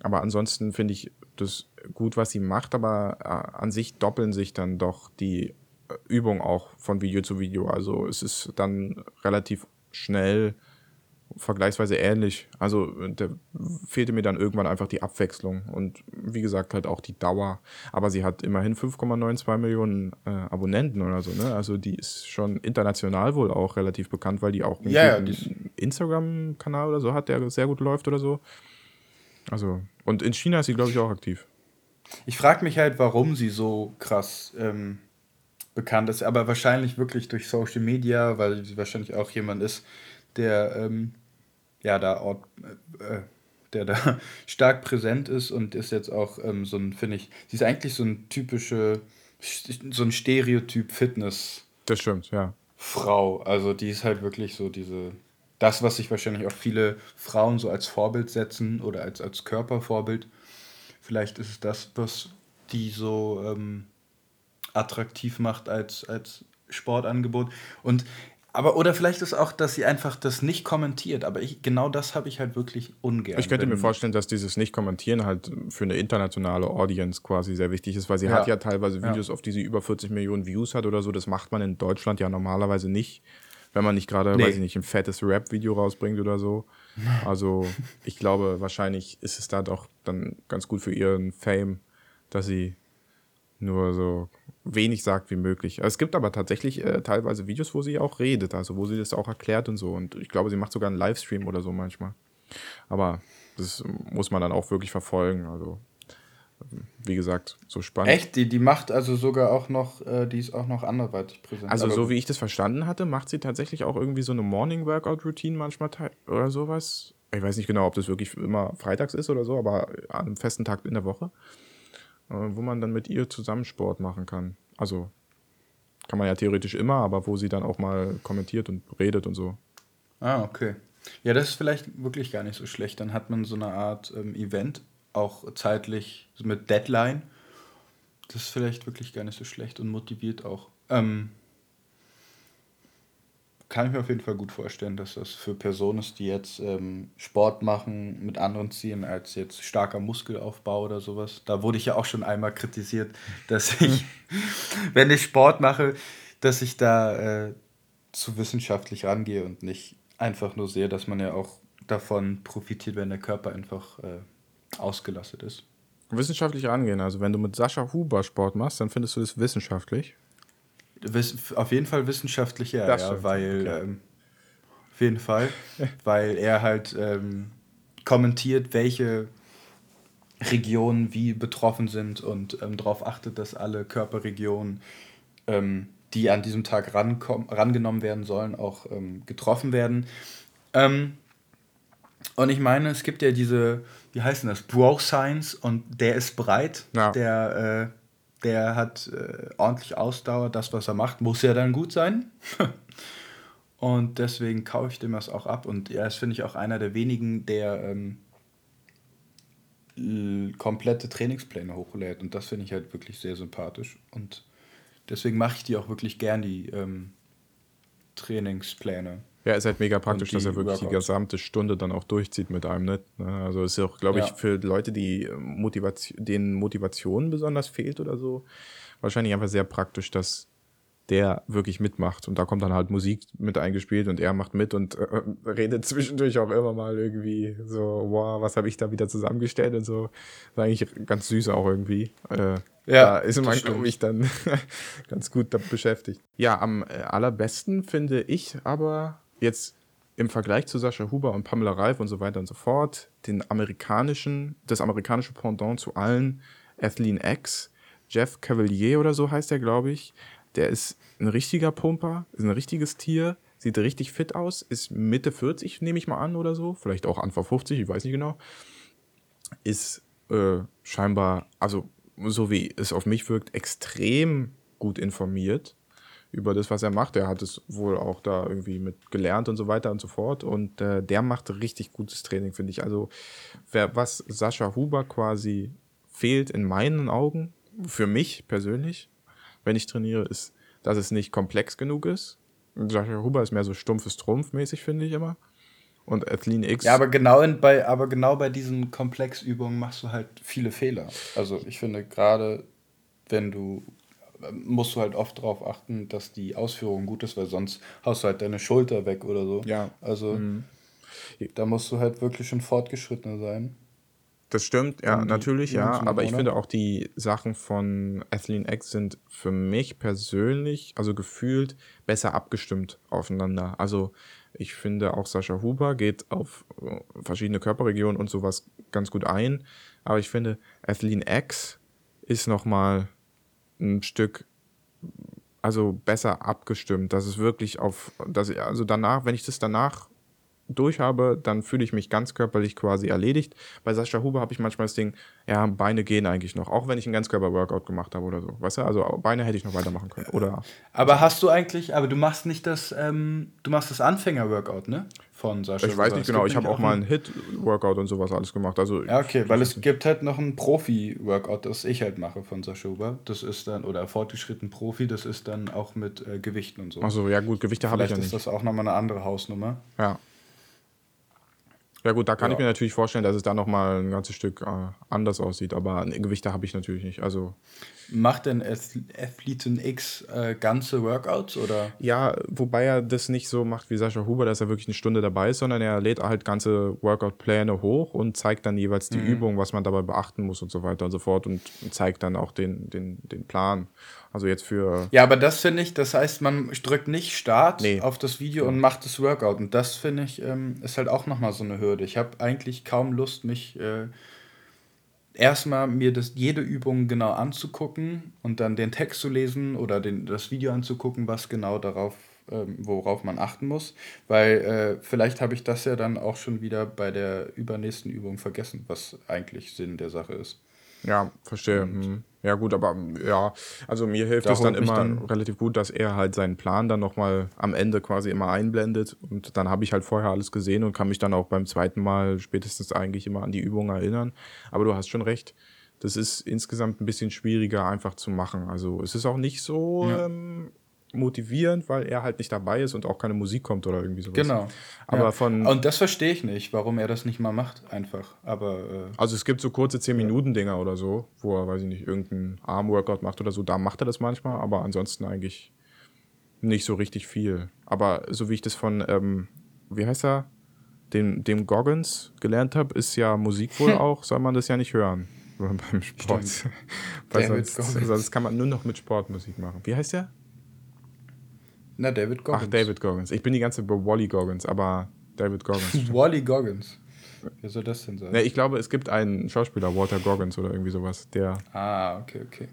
Aber ansonsten finde ich das gut, was sie macht, aber äh, an sich doppeln sich dann doch die äh, Übungen auch von Video zu Video. Also es ist dann relativ schnell vergleichsweise ähnlich. Also da fehlte mir dann irgendwann einfach die Abwechslung und wie gesagt halt auch die Dauer. Aber sie hat immerhin 5,92 Millionen äh, Abonnenten oder so. Ne? Also die ist schon international wohl auch relativ bekannt, weil die auch einen ja, Instagram-Kanal oder so hat, der sehr gut läuft oder so. Also und in China ist sie glaube ich auch aktiv. Ich frage mich halt, warum sie so krass ähm, bekannt ist, aber wahrscheinlich wirklich durch Social Media, weil sie wahrscheinlich auch jemand ist, der ähm, ja da Ort, äh, der da stark präsent ist und ist jetzt auch ähm, so ein, finde ich, sie ist eigentlich so ein typische, so ein Stereotyp Fitness. Das stimmt, ja. Frau. Also die ist halt wirklich so diese, das, was sich wahrscheinlich auch viele Frauen so als Vorbild setzen oder als, als Körpervorbild. Vielleicht ist es das, was die so ähm, attraktiv macht als, als Sportangebot. Und aber oder vielleicht ist auch, dass sie einfach das nicht kommentiert. Aber ich, genau das habe ich halt wirklich ungern. Ich könnte mir vorstellen, dass dieses Nicht-Kommentieren halt für eine internationale Audience quasi sehr wichtig ist, weil sie ja. hat ja teilweise Videos, ja. auf die sie über 40 Millionen Views hat oder so. Das macht man in Deutschland ja normalerweise nicht, wenn man nicht gerade, nee. weiß ich nicht, ein fettes Rap-Video rausbringt oder so. Also ich glaube, wahrscheinlich ist es da doch dann ganz gut für ihren Fame, dass sie nur so wenig sagt wie möglich. Es gibt aber tatsächlich äh, teilweise Videos, wo sie auch redet, also wo sie das auch erklärt und so. Und ich glaube, sie macht sogar einen Livestream oder so manchmal. Aber das muss man dann auch wirklich verfolgen. Also, wie gesagt, so spannend. Echt? Die, die macht also sogar auch noch, äh, die ist auch noch anderweitig präsent. Also, aber so wie ich das verstanden hatte, macht sie tatsächlich auch irgendwie so eine Morning-Workout-Routine manchmal oder sowas. Ich weiß nicht genau, ob das wirklich immer freitags ist oder so, aber an einem festen Tag in der Woche. äh, wo man dann mit ihr zusammen Sport machen kann. Also kann man ja theoretisch immer, aber wo sie dann auch mal kommentiert und redet und so. Ah, okay. Ja, das ist vielleicht wirklich gar nicht so schlecht. Dann hat man so eine Art ähm, Event, auch zeitlich mit Deadline. Das ist vielleicht wirklich gar nicht so schlecht und motiviert auch. Ähm, kann ich mir auf jeden Fall gut vorstellen, dass das für Personen ist, die jetzt ähm, Sport machen mit anderen Zielen als jetzt starker Muskelaufbau oder sowas. Da wurde ich ja auch schon einmal kritisiert, dass ich, wenn ich Sport mache, dass ich da äh, zu wissenschaftlich rangehe und nicht einfach nur sehe, dass man ja auch davon profitiert, wenn der Körper einfach äh, ausgelastet ist. Wissenschaftlich rangehen, also wenn du mit Sascha Huber Sport machst, dann findest du das wissenschaftlich? Auf jeden Fall wissenschaftlicher, ja, ja, weil okay. ähm, auf jeden Fall, weil er halt ähm, kommentiert, welche Regionen wie betroffen sind und ähm, darauf achtet, dass alle Körperregionen, ähm, die an diesem Tag rangenommen werden sollen, auch ähm, getroffen werden. Ähm, und ich meine, es gibt ja diese, wie heißt das, Bro Science und der ist breit, ja. der äh, der hat äh, ordentlich Ausdauer. Das, was er macht, muss ja dann gut sein. und deswegen kaufe ich dem das auch ab. Und er ist, finde ich, auch einer der wenigen, der ähm, komplette Trainingspläne hochlädt. Und das finde ich halt wirklich sehr sympathisch. Und deswegen mache ich die auch wirklich gern, die ähm, Trainingspläne. Ja, ist halt mega praktisch, dass er wirklich Workouts. die gesamte Stunde dann auch durchzieht mit einem, ne? Also ist ja auch, glaube ich, ja. für Leute, die Motivation, denen Motivation besonders fehlt oder so, wahrscheinlich einfach sehr praktisch, dass der wirklich mitmacht. Und da kommt dann halt Musik mit eingespielt und er macht mit und äh, redet zwischendurch auch immer mal irgendwie so, wow, was habe ich da wieder zusammengestellt und so. Das ist eigentlich ganz süß auch irgendwie. Äh, ja, da ist man, glaube ich, dann ganz gut beschäftigt. Ja, am äh, allerbesten finde ich aber jetzt im Vergleich zu Sascha Huber und Pamela Reif und so weiter und so fort, den amerikanischen, das amerikanische Pendant zu allen, Athleen X, Jeff Cavalier oder so heißt der, glaube ich. Der ist ein richtiger Pumper, ist ein richtiges Tier, sieht richtig fit aus, ist Mitte 40, nehme ich mal an oder so, vielleicht auch Anfang 50, ich weiß nicht genau. Ist äh, scheinbar, also so wie es auf mich wirkt, extrem gut informiert über das, was er macht. Er hat es wohl auch da irgendwie mit gelernt und so weiter und so fort. Und äh, der macht richtig gutes Training, finde ich. Also, wer, was Sascha Huber quasi fehlt in meinen Augen, für mich persönlich, wenn ich trainiere, ist, dass es nicht komplex genug ist. Sascha Huber ist mehr so stumpfes Trumpf-mäßig, finde ich immer. Und Athleen X. Ja, aber genau, in, bei, aber genau bei diesen Komplexübungen machst du halt viele Fehler. Also ich finde gerade, wenn du musst du halt oft darauf achten, dass die Ausführung gut ist, weil sonst haust du halt deine Schulter weg oder so. Ja. Also mhm. da musst du halt wirklich schon fortgeschrittener sein. Das stimmt, ja, die, natürlich, die ja. Aber ich finde auch die Sachen von Athleen X sind für mich persönlich, also gefühlt, besser abgestimmt aufeinander. Also ich finde auch Sascha Huber geht auf äh, verschiedene Körperregionen und sowas ganz gut ein. Aber ich finde, Athleen X ist nochmal ein Stück also besser abgestimmt, dass es wirklich auf, dass ich, also danach, wenn ich das danach durch habe, dann fühle ich mich ganz körperlich quasi erledigt. Bei Sascha Huber habe ich manchmal das Ding, ja, Beine gehen eigentlich noch, auch wenn ich einen Ganzkörper-Workout gemacht habe oder so. Weißt du, also Beine hätte ich noch weitermachen können. Oder aber hast du eigentlich, aber du machst nicht das, ähm, du machst das Anfänger-Workout, ne? Von Sascha Ich weiß nicht genau, ich habe auch mal einen Hit-Workout und sowas alles gemacht. Also ja, okay, weil es gibt halt noch ein Profi-Workout, das ich halt mache von Sascha Huber. Das ist dann, oder fortgeschritten Profi, das ist dann auch mit äh, Gewichten und so. Achso, ja gut, Gewichte habe ich ja nicht. Vielleicht ist das auch nochmal eine andere Hausnummer. Ja. Ja gut, da kann ja. ich mir natürlich vorstellen, dass es da nochmal ein ganzes Stück äh, anders aussieht, aber Gewichte habe ich natürlich nicht. Also Macht denn Athleten X äh, ganze Workouts oder? Ja, wobei er das nicht so macht wie Sascha Huber, dass er wirklich eine Stunde dabei ist, sondern er lädt halt ganze Workout-Pläne hoch und zeigt dann jeweils die mhm. Übung, was man dabei beachten muss und so weiter und so fort und zeigt dann auch den, den, den Plan. Also jetzt für. Ja, aber das finde ich, das heißt, man drückt nicht Start nee. auf das Video und macht das Workout. Und das finde ich, ähm, ist halt auch nochmal so eine Hürde. Ich habe eigentlich kaum Lust, mich äh, erstmal mir das, jede Übung genau anzugucken und dann den Text zu lesen oder den, das Video anzugucken, was genau darauf, ähm, worauf man achten muss. Weil äh, vielleicht habe ich das ja dann auch schon wieder bei der übernächsten Übung vergessen, was eigentlich Sinn der Sache ist. Ja, verstehe. Hm. Ja, gut, aber ja, also mir hilft es dann immer dann- relativ gut, dass er halt seinen Plan dann nochmal am Ende quasi immer einblendet und dann habe ich halt vorher alles gesehen und kann mich dann auch beim zweiten Mal spätestens eigentlich immer an die Übung erinnern. Aber du hast schon recht, das ist insgesamt ein bisschen schwieriger einfach zu machen. Also es ist auch nicht so Ja. ähm, motivierend, weil er halt nicht dabei ist und auch keine Musik kommt oder irgendwie sowas. Genau. Aber ja. von- Und das verstehe ich nicht, warum er das nicht mal macht, einfach. Aber äh, Also es gibt so kurze 10-Minuten-Dinger oder so, wo er, weiß ich nicht, irgendeinen Arm-Workout macht oder so, da macht er das manchmal, aber ansonsten eigentlich nicht so richtig viel. Aber so wie ich das von, ähm, wie heißt er, dem, dem Goggins gelernt habe, ist ja Musik wohl auch, soll man das ja nicht hören beim Sport. Weil sonst, sonst kann man nur noch mit Sportmusik machen. Wie heißt der? Na, David Goggins. Ach, David Goggins. Ich bin die ganze Zeit bei Wally Goggins, aber David Goggins. Wally Goggins. Wer soll das denn sein? ne, ich glaube, es gibt einen Schauspieler, Walter Goggins oder irgendwie sowas, der Ah, okay, okay.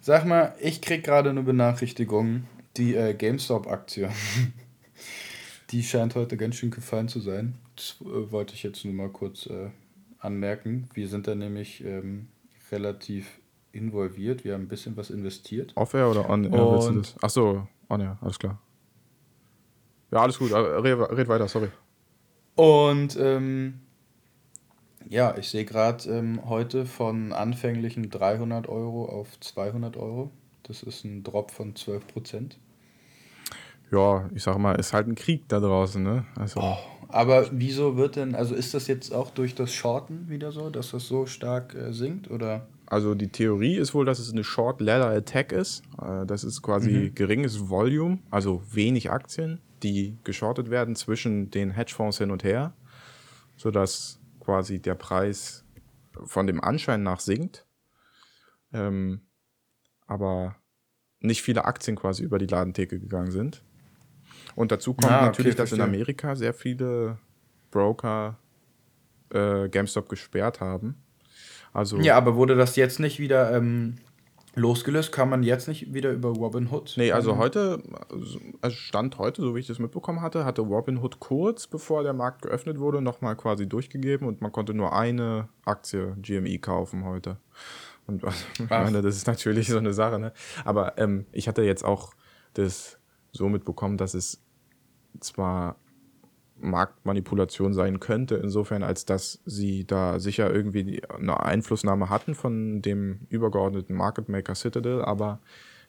Sag mal, ich krieg gerade eine Benachrichtigung, die äh, GameStop-Aktie. die scheint heute ganz schön gefallen zu sein. Das äh, wollte ich jetzt nur mal kurz äh, anmerken. Wir sind da nämlich ähm, relativ involviert. Wir haben ein bisschen was investiert. Off-Air oder On-Air? willst du Und- das? Ach so, On-Air, alles klar. Ja, alles gut, red, red weiter, sorry. Und ähm, ja, ich sehe gerade ähm, heute von anfänglichen 300 Euro auf 200 Euro. Das ist ein Drop von 12 Prozent. Ja, ich sag mal, ist halt ein Krieg da draußen, ne? Also, Aber wieso wird denn, also ist das jetzt auch durch das Shorten wieder so, dass das so stark äh, sinkt? Oder? Also die Theorie ist wohl, dass es eine Short Ladder Attack ist. Äh, Das ist quasi Mhm. geringes Volume, also wenig Aktien, die geschortet werden zwischen den Hedgefonds hin und her, sodass quasi der Preis von dem Anschein nach sinkt. Ähm, aber nicht viele Aktien quasi über die Ladentheke gegangen sind. Und dazu kommt Ah, okay, natürlich, dass in verstehe. Amerika sehr viele Broker äh, GameStop gesperrt haben. Also Ja, aber wurde das jetzt nicht wieder ähm, losgelöst? Kann man jetzt nicht wieder über Robinhood? Nee, also ähm, heute, also Stand heute, so wie ich das mitbekommen hatte, hatte Robinhood kurz bevor der Markt geöffnet wurde, nochmal quasi durchgegeben und man konnte nur eine Aktie GME kaufen heute. Und also, ich meine, das ist natürlich so eine Sache, ne? Aber ähm, ich hatte jetzt auch das so mitbekommen, dass es zwar Marktmanipulation sein könnte, insofern als dass sie da sicher irgendwie eine Einflussnahme hatten von dem übergeordneten Market Maker Citadel, aber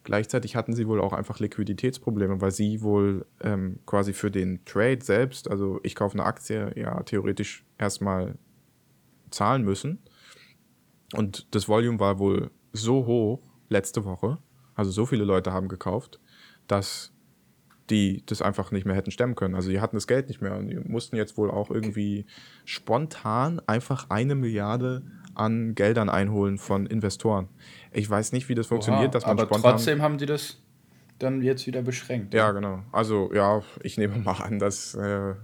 gleichzeitig hatten sie wohl auch einfach Liquiditätsprobleme, weil sie wohl ähm, quasi für den Trade selbst, also ich kaufe eine Aktie, ja theoretisch erstmal zahlen müssen. Und das Volume war wohl so hoch letzte Woche, also so viele Leute haben gekauft, dass die das einfach nicht mehr hätten stemmen können. Also die hatten das Geld nicht mehr und die mussten jetzt wohl auch irgendwie spontan einfach eine Milliarde an Geldern einholen von Investoren. Ich weiß nicht, wie das funktioniert, Oha, dass man aber spontan. trotzdem haben die das dann jetzt wieder beschränkt. Ja, genau. Also ja, ich nehme mal an, dass äh,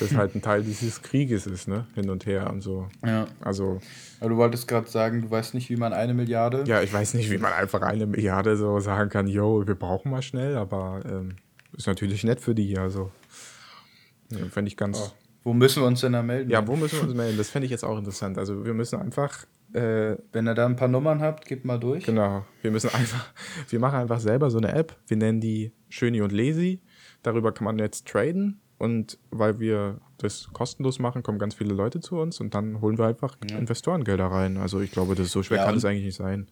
das halt ein Teil dieses Krieges ist, ne? Hin und her und so. ja. Also Aber du wolltest gerade sagen, du weißt nicht, wie man eine Milliarde. ja, ich weiß nicht, wie man einfach eine Milliarde so sagen kann, yo, wir brauchen mal schnell, aber ähm, ist natürlich nett für die, also ja, fände ich ganz. Oh. Wo müssen wir uns denn da melden? Ja, wo müssen wir uns melden? Das fände ich jetzt auch interessant. Also wir müssen einfach, äh, Wenn ihr da ein paar Nummern habt, gebt mal durch. genau, wir müssen einfach, wir machen einfach selber so eine App. Wir nennen die Schöni und Lazy. Darüber kann man jetzt traden. Und weil wir das kostenlos machen, kommen ganz viele Leute zu uns und dann holen wir einfach Investorengelder rein. Also ich glaube, das ist so schwer Ja, kann es eigentlich nicht sein.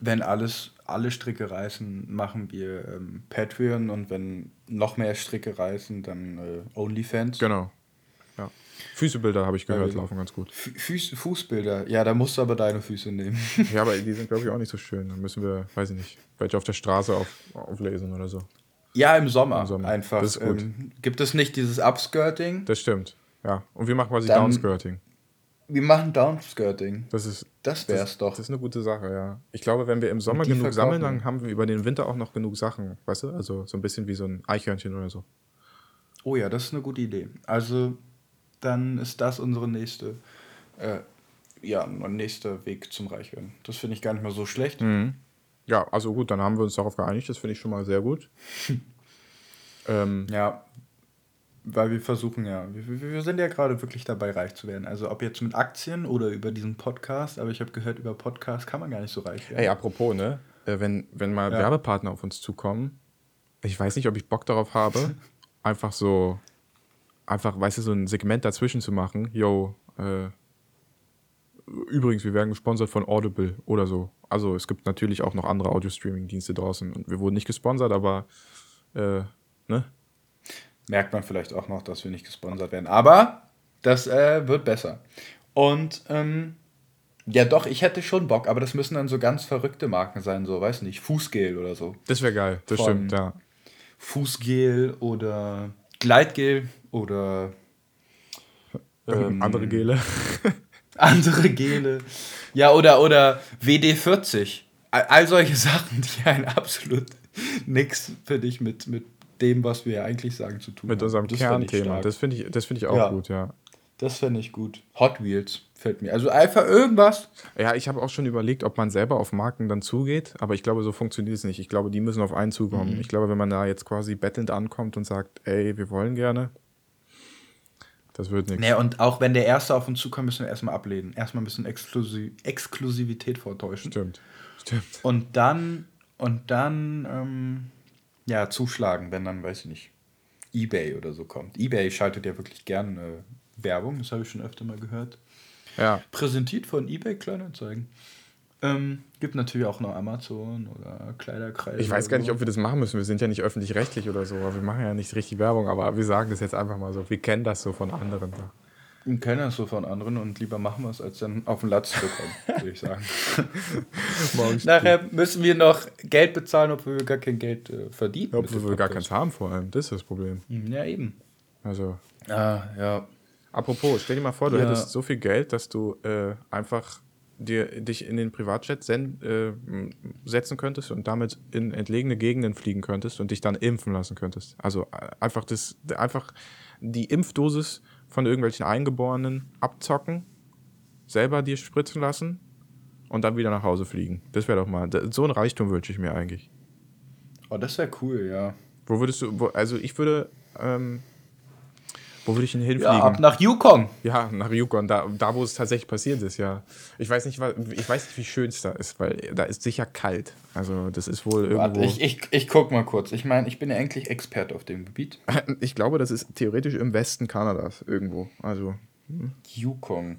Wenn alles, alle Stricke reißen, machen wir ähm, Patreon und wenn noch mehr Stricke reißen, dann äh, OnlyFans. Genau. Ja. Füßebilder habe ich gehört, wir- laufen ganz gut. Fü- Fuß, Fußbilder. Ja, da musst du aber deine Füße nehmen. Ja, aber die sind, glaube ich, auch nicht so schön. Da müssen wir, weiß ich nicht, welche auf der Straße auf, auflesen oder so. Ja, im Sommer, Im Sommer. einfach. Das ist gut. Ähm, gibt es nicht dieses Upskirting? Das stimmt. Ja. Und wir machen quasi Dann- Downskirting. Wir machen Downskirting. Das ist Das wär's das, doch. Das ist eine gute Sache, ja. Ich glaube, wenn wir im Sommer genug sammeln, verkaufen. dann haben wir über den Winter auch noch genug Sachen, weißt du? Also so ein bisschen wie so ein Eichhörnchen oder so. Oh ja, das ist eine gute Idee. Also, dann ist das unsere nächste, äh, ja, nächster Weg zum Reichwerden. Das finde ich gar nicht mal so schlecht. Ja, also gut, dann haben wir uns darauf geeinigt. Das finde ich schon mal sehr gut. ähm, Ja. weil wir versuchen ja, wir, wir sind ja gerade wirklich dabei, reich zu werden. Also ob jetzt mit Aktien oder über diesen Podcast, aber ich habe gehört, über Podcast kann man gar nicht so reich werden. Ey, apropos, ne? Äh, wenn, wenn mal ja. Werbepartner auf uns zukommen, ich weiß nicht, ob ich Bock darauf habe, einfach so, einfach, weißt du, so ein Segment dazwischen zu machen. Yo, äh, übrigens, wir werden gesponsert von Audible oder so. Also es gibt natürlich auch noch andere Audio-Streaming-Dienste draußen und wir wurden nicht gesponsert, aber äh, ne? merkt man vielleicht auch noch, dass wir nicht gesponsert werden. Aber das äh, wird besser. Und ähm, ja, doch, ich hätte schon Bock, aber das müssen dann so ganz verrückte Marken sein, so, weiß nicht, Fußgel oder so. Das wäre geil, das Von stimmt, ja. Fußgel oder Gleitgel oder ähm, andere Gele. andere Gele. Ja, oder, oder WD40. All, all solche Sachen, die ein absolut nix für dich mit, mit dem, was wir eigentlich sagen, zu tun Mit unserem das Kernthema. Das finde ich, find ich auch ja. gut, ja. Das fände ich gut. Hot Wheels fällt mir. Also einfach irgendwas. Ja, ich habe auch schon überlegt, ob man selber auf Marken dann zugeht, aber ich glaube, so funktioniert es nicht. Ich glaube, die müssen auf einen zukommen. Mhm. Ich glaube, wenn man da jetzt quasi bettelnd ankommt und sagt, ey, wir wollen gerne, das wird nichts. Nee, und auch wenn der Erste auf uns zukommt, müssen wir erstmal ablehnen. Erstmal ein bisschen Exklusiv Exklusivität vortäuschen. Stimmt. Stimmt. Und dann, und dann, ähm, ja, zuschlagen, wenn dann, weiß ich nicht, Ebay oder so kommt. Ebay schaltet ja wirklich gerne äh, Werbung, das habe ich schon öfter mal gehört. Ja. Präsentiert von eBay Kleinanzeigen. Ähm, gibt natürlich auch noch Amazon oder Kleiderkreise. Ich weiß gar nicht, ob wir das machen müssen. Wir sind ja nicht öffentlich-rechtlich oder so, wir machen ja nicht richtig Werbung, aber wir sagen das jetzt einfach mal so. Wir kennen das so von anderen. Wir kennen das so von anderen und lieber machen wir es, als dann auf den Latz zu kommen, würde ich sagen. Nachher müssen wir noch Geld bezahlen, obwohl wir gar kein Geld äh, verdienen. Ja, obwohl wir gar keins haben vor allem. Das ist das Problem. Ja, eben. Also. Ah, ja. Apropos, stell dir mal vor, du ja. hättest so viel Geld, dass du äh, einfach dir, dich in den Privatjet sen, äh, setzen könntest und damit in entlegene Gegenden fliegen könntest und dich dann impfen lassen könntest. Also äh, einfach, das, einfach die Impfdosis von irgendwelchen Eingeborenen abzocken, selber dir spritzen lassen und dann wieder nach Hause fliegen. Das wäre doch mal, so ein Reichtum wünsche ich mir eigentlich. Oh, das wäre cool, ja. Wo würdest du, wo, also ich würde ähm, wo würde ich denn hinfliegen? Ja, ab nach Yukon. Ja, nach Yukon, da, da wo es tatsächlich passiert ist, ja. Ich weiß nicht, ich weiß nicht wie schön es da ist, weil da ist sicher kalt. Also das ist wohl irgendwo... Warte, ich, ich, ich guck mal kurz. Ich meine, ich bin ja eigentlich Experte auf dem Gebiet. Ich glaube, das ist theoretisch im Westen Kanadas irgendwo. Also... Hm. Yukon.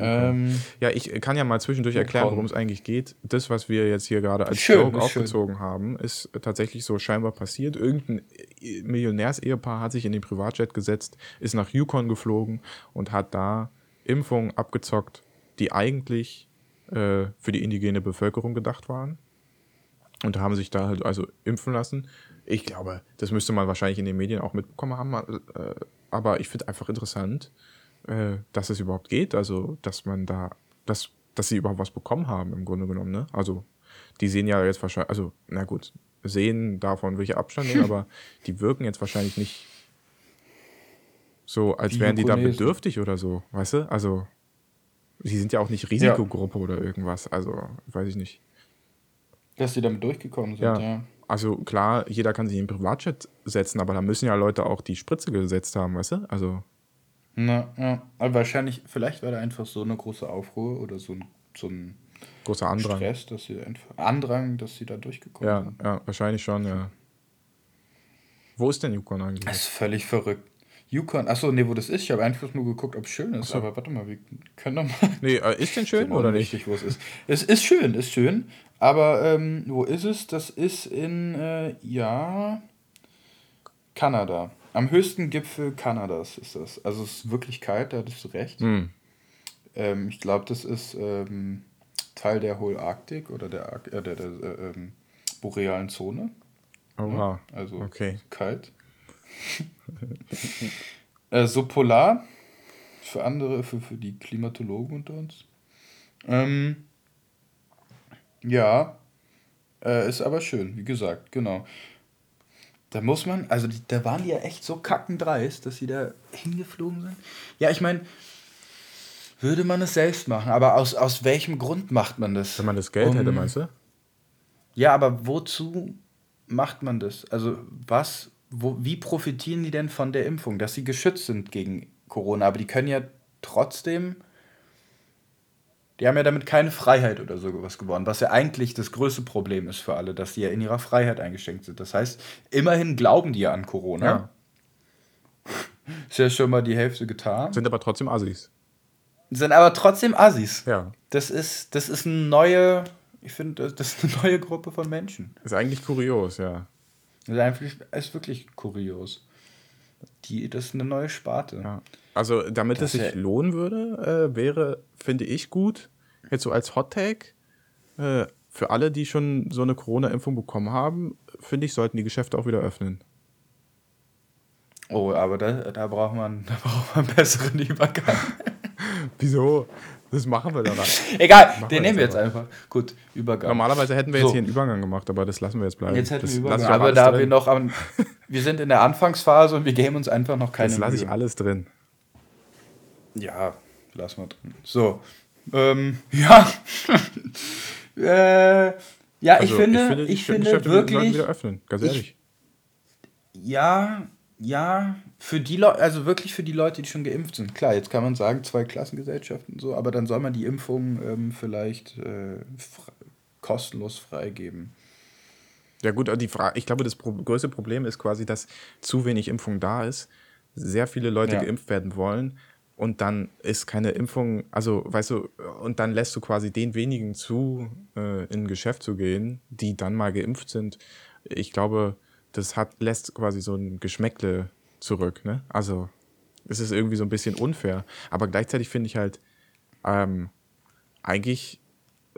Ähm, ja, ich kann ja mal zwischendurch erklären, worum es eigentlich geht. Das, was wir jetzt hier gerade als schön, Joke aufgezogen schön. haben, ist tatsächlich so scheinbar passiert. Irgendein Millionärsehepaar hat sich in den Privatjet gesetzt, ist nach Yukon geflogen und hat da Impfungen abgezockt, die eigentlich äh, für die indigene Bevölkerung gedacht waren. Und haben sich da halt also impfen lassen. Ich glaube, das müsste man wahrscheinlich in den Medien auch mitbekommen haben. Äh, aber ich finde einfach interessant, äh, dass es überhaupt geht. Also, dass man da, dass, dass sie überhaupt was bekommen haben, im Grunde genommen. Ne? Also, die sehen ja jetzt wahrscheinlich, also, na gut, sehen davon welche Abstand nehmen, aber die wirken jetzt wahrscheinlich nicht so, als die wären die da bedürftig oder so, weißt du? Also, sie sind ja auch nicht Risikogruppe ja. oder irgendwas, also, weiß ich nicht. Dass sie damit durchgekommen sind, ja. ja. Also klar, jeder kann sich in den Privatchat setzen, aber da müssen ja Leute auch die Spritze gesetzt haben, weißt du? Also. Na, ja. Aber wahrscheinlich, vielleicht war da einfach so eine große Aufruhr oder so ein, so ein großer Andrang. Stress, dass sie einfach, Andrang, dass sie da durchgekommen ja, sind. Ja, wahrscheinlich schon, ja. Wo ist denn Yukon eigentlich? Das ist völlig verrückt. Yukon, achso, nee, wo das ist. Ich habe einfach nur geguckt, ob es schön ist. So. Aber warte mal, wir können doch mal. Nee, äh, ist denn schön oder nicht? Richtig, wo es ist. Es ist schön, ist schön. Aber ähm, wo ist es? Das ist in, äh, ja, Kanada. Am höchsten Gipfel Kanadas ist das. Also es ist wirklich kalt, da hattest du recht. Hm. Ähm, ich glaube, das ist ähm, Teil der Holarktik oder der, äh, der, der äh, ähm, borealen Zone. Oha. Ja, also okay. kalt. äh, so polar für andere, für, für die Klimatologen unter uns. Ähm, ja, äh, ist aber schön, wie gesagt, genau. Da muss man, also die, da waren die ja echt so kackendreist, dass sie da hingeflogen sind. Ja, ich meine, würde man es selbst machen, aber aus, aus welchem Grund macht man das? Wenn man das Geld um, hätte, meinst du? Ja, aber wozu macht man das? Also, was wo, wie profitieren die denn von der Impfung? Dass sie geschützt sind gegen Corona, aber die können ja trotzdem. Die haben ja damit keine Freiheit oder so was gewonnen, was ja eigentlich das größte Problem ist für alle, dass sie ja in ihrer Freiheit eingeschränkt sind. Das heißt, immerhin glauben die ja an Corona. Ja. Ist ja schon mal die Hälfte getan. Sind aber trotzdem Assis. Sind aber trotzdem Assis. Ja. Das ist, das ist eine neue, ich finde, das ist eine neue Gruppe von Menschen. Ist eigentlich kurios, ja. Das ist, einfach, ist wirklich kurios. Die, das ist eine neue Sparte. Ja. Also, damit das es sich lohnen würde, äh, wäre, finde ich gut, jetzt so als Hot Take, äh, für alle, die schon so eine Corona-Impfung bekommen haben, finde ich, sollten die Geschäfte auch wieder öffnen. Oh, aber da, da, braucht man, da braucht man einen besseren Übergang. Wieso? Das machen wir dann. Egal, den nehmen wir jetzt einfach. Gut, Übergang. Normalerweise hätten wir so. jetzt hier einen Übergang gemacht, aber das lassen wir jetzt bleiben. Jetzt hätten das wir Übergang. Aber da drin. wir noch am, wir sind in der Anfangsphase und wir geben uns einfach noch keine. Das lasse ich alles drin. Ja, lass mal drin. So. Ähm, ja. äh, ja, also, ich finde, ich finde, ich finde wirklich. Wieder öffnen, ganz ehrlich. Ich, ja, ja, für die Leute, also wirklich für die Leute, die schon geimpft sind. Klar, jetzt kann man sagen, zwei Klassengesellschaften so, aber dann soll man die Impfung ähm, vielleicht äh, kostenlos freigeben. Ja gut, die Frage, ich glaube, das Pro größte Problem ist quasi, dass zu wenig Impfung da ist, sehr viele Leute ja. geimpft werden wollen und dann ist keine Impfung, also weißt du, und dann lässt du quasi den wenigen zu, äh, in ein Geschäft zu gehen, die dann mal geimpft sind. Ich glaube, das hat, lässt quasi so ein Geschmäckle zurück, ne? Also, es ist irgendwie so ein bisschen unfair. Aber gleichzeitig finde ich halt, ähm, eigentlich,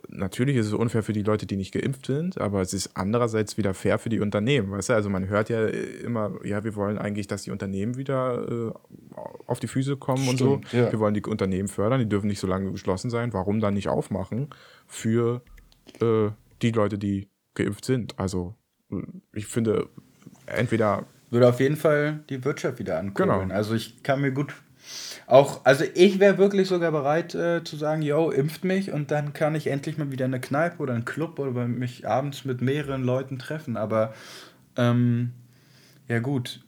natürlich ist es unfair für die Leute, die nicht geimpft sind, aber es ist andererseits wieder fair für die Unternehmen, weißt du? Also man hört ja immer, ja, wir wollen eigentlich, dass die Unternehmen wieder äh, auf die Füße kommen Stimmt, und so. Ja. Wir wollen die Unternehmen fördern, die dürfen nicht so lange geschlossen sein. Warum dann nicht aufmachen für äh, die Leute, die geimpft sind? Also ich finde, entweder. Würde auf jeden Fall die Wirtschaft wieder ankurbeln. Genau. Also ich kann mir gut auch, also ich wäre wirklich sogar bereit äh, zu sagen, yo, impft mich und dann kann ich endlich mal wieder in eine Kneipe oder einen Club oder mich abends mit mehreren Leuten treffen. Aber ähm, ja gut,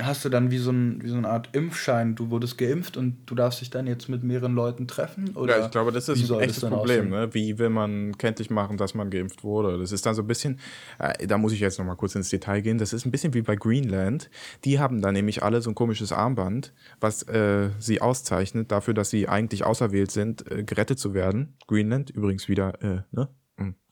hast du dann wie so, ein, wie so eine Art Impfschein, du wurdest geimpft und du darfst dich dann jetzt mit mehreren Leuten treffen? Oder ja, ich glaube, das ist ein echtes Problem. Ne? Wie will man kenntlich machen, dass man geimpft wurde? Das ist dann so ein bisschen, äh, da muss ich jetzt nochmal kurz ins Detail gehen, das ist ein bisschen wie bei Greenland. Die haben da nämlich alle so ein komisches Armband, was äh, sie auszeichnet dafür, dass sie eigentlich auserwählt sind, äh, gerettet zu werden. Greenland, übrigens wieder, äh, ne?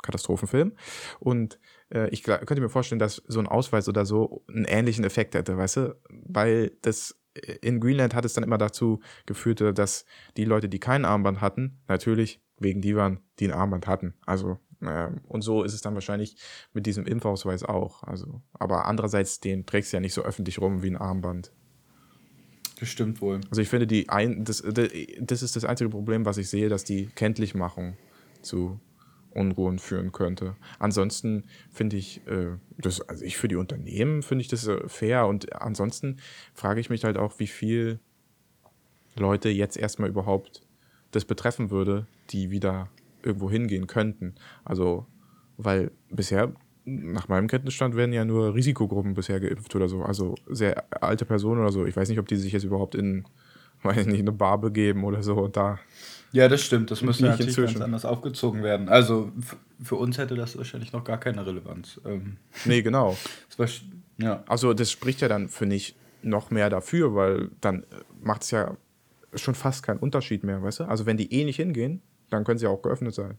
Katastrophenfilm. Und äh, ich könnte mir vorstellen, dass so ein Ausweis oder so einen ähnlichen Effekt hätte, weißt du? Weil das äh, in Greenland hat es dann immer dazu geführt, dass die Leute, die kein Armband hatten, natürlich wegen die waren, die ein Armband hatten. Also äh, und so ist es dann wahrscheinlich mit diesem Impfausweis auch. Also, aber andererseits, den trägst du ja nicht so öffentlich rum wie ein Armband. Das stimmt wohl. Also ich finde, die ein, das, das ist das einzige Problem, was ich sehe, dass die Kenntlichmachung zu Unruhen führen könnte. Ansonsten finde ich, äh, das, also ich für die Unternehmen finde ich das äh, fair und ansonsten frage ich mich halt auch, wie viel Leute jetzt erstmal überhaupt das betreffen würde, die wieder irgendwo hingehen könnten. Also, weil bisher, nach meinem Kenntnisstand, werden ja nur Risikogruppen bisher geimpft oder so. Also sehr alte Personen oder so. Ich weiß nicht, ob die sich jetzt überhaupt in, weiß nicht, eine Bar begeben oder so und da ja, das stimmt. Das müsste natürlich inzwischen. ganz anders aufgezogen werden. Also für uns hätte das wahrscheinlich noch gar keine Relevanz. Ähm, nee, genau. Ja. Also das spricht ja dann, finde ich, noch mehr dafür, weil dann äh, macht es ja schon fast keinen Unterschied mehr, weißt du? Also wenn die eh nicht hingehen, dann können sie auch geöffnet sein.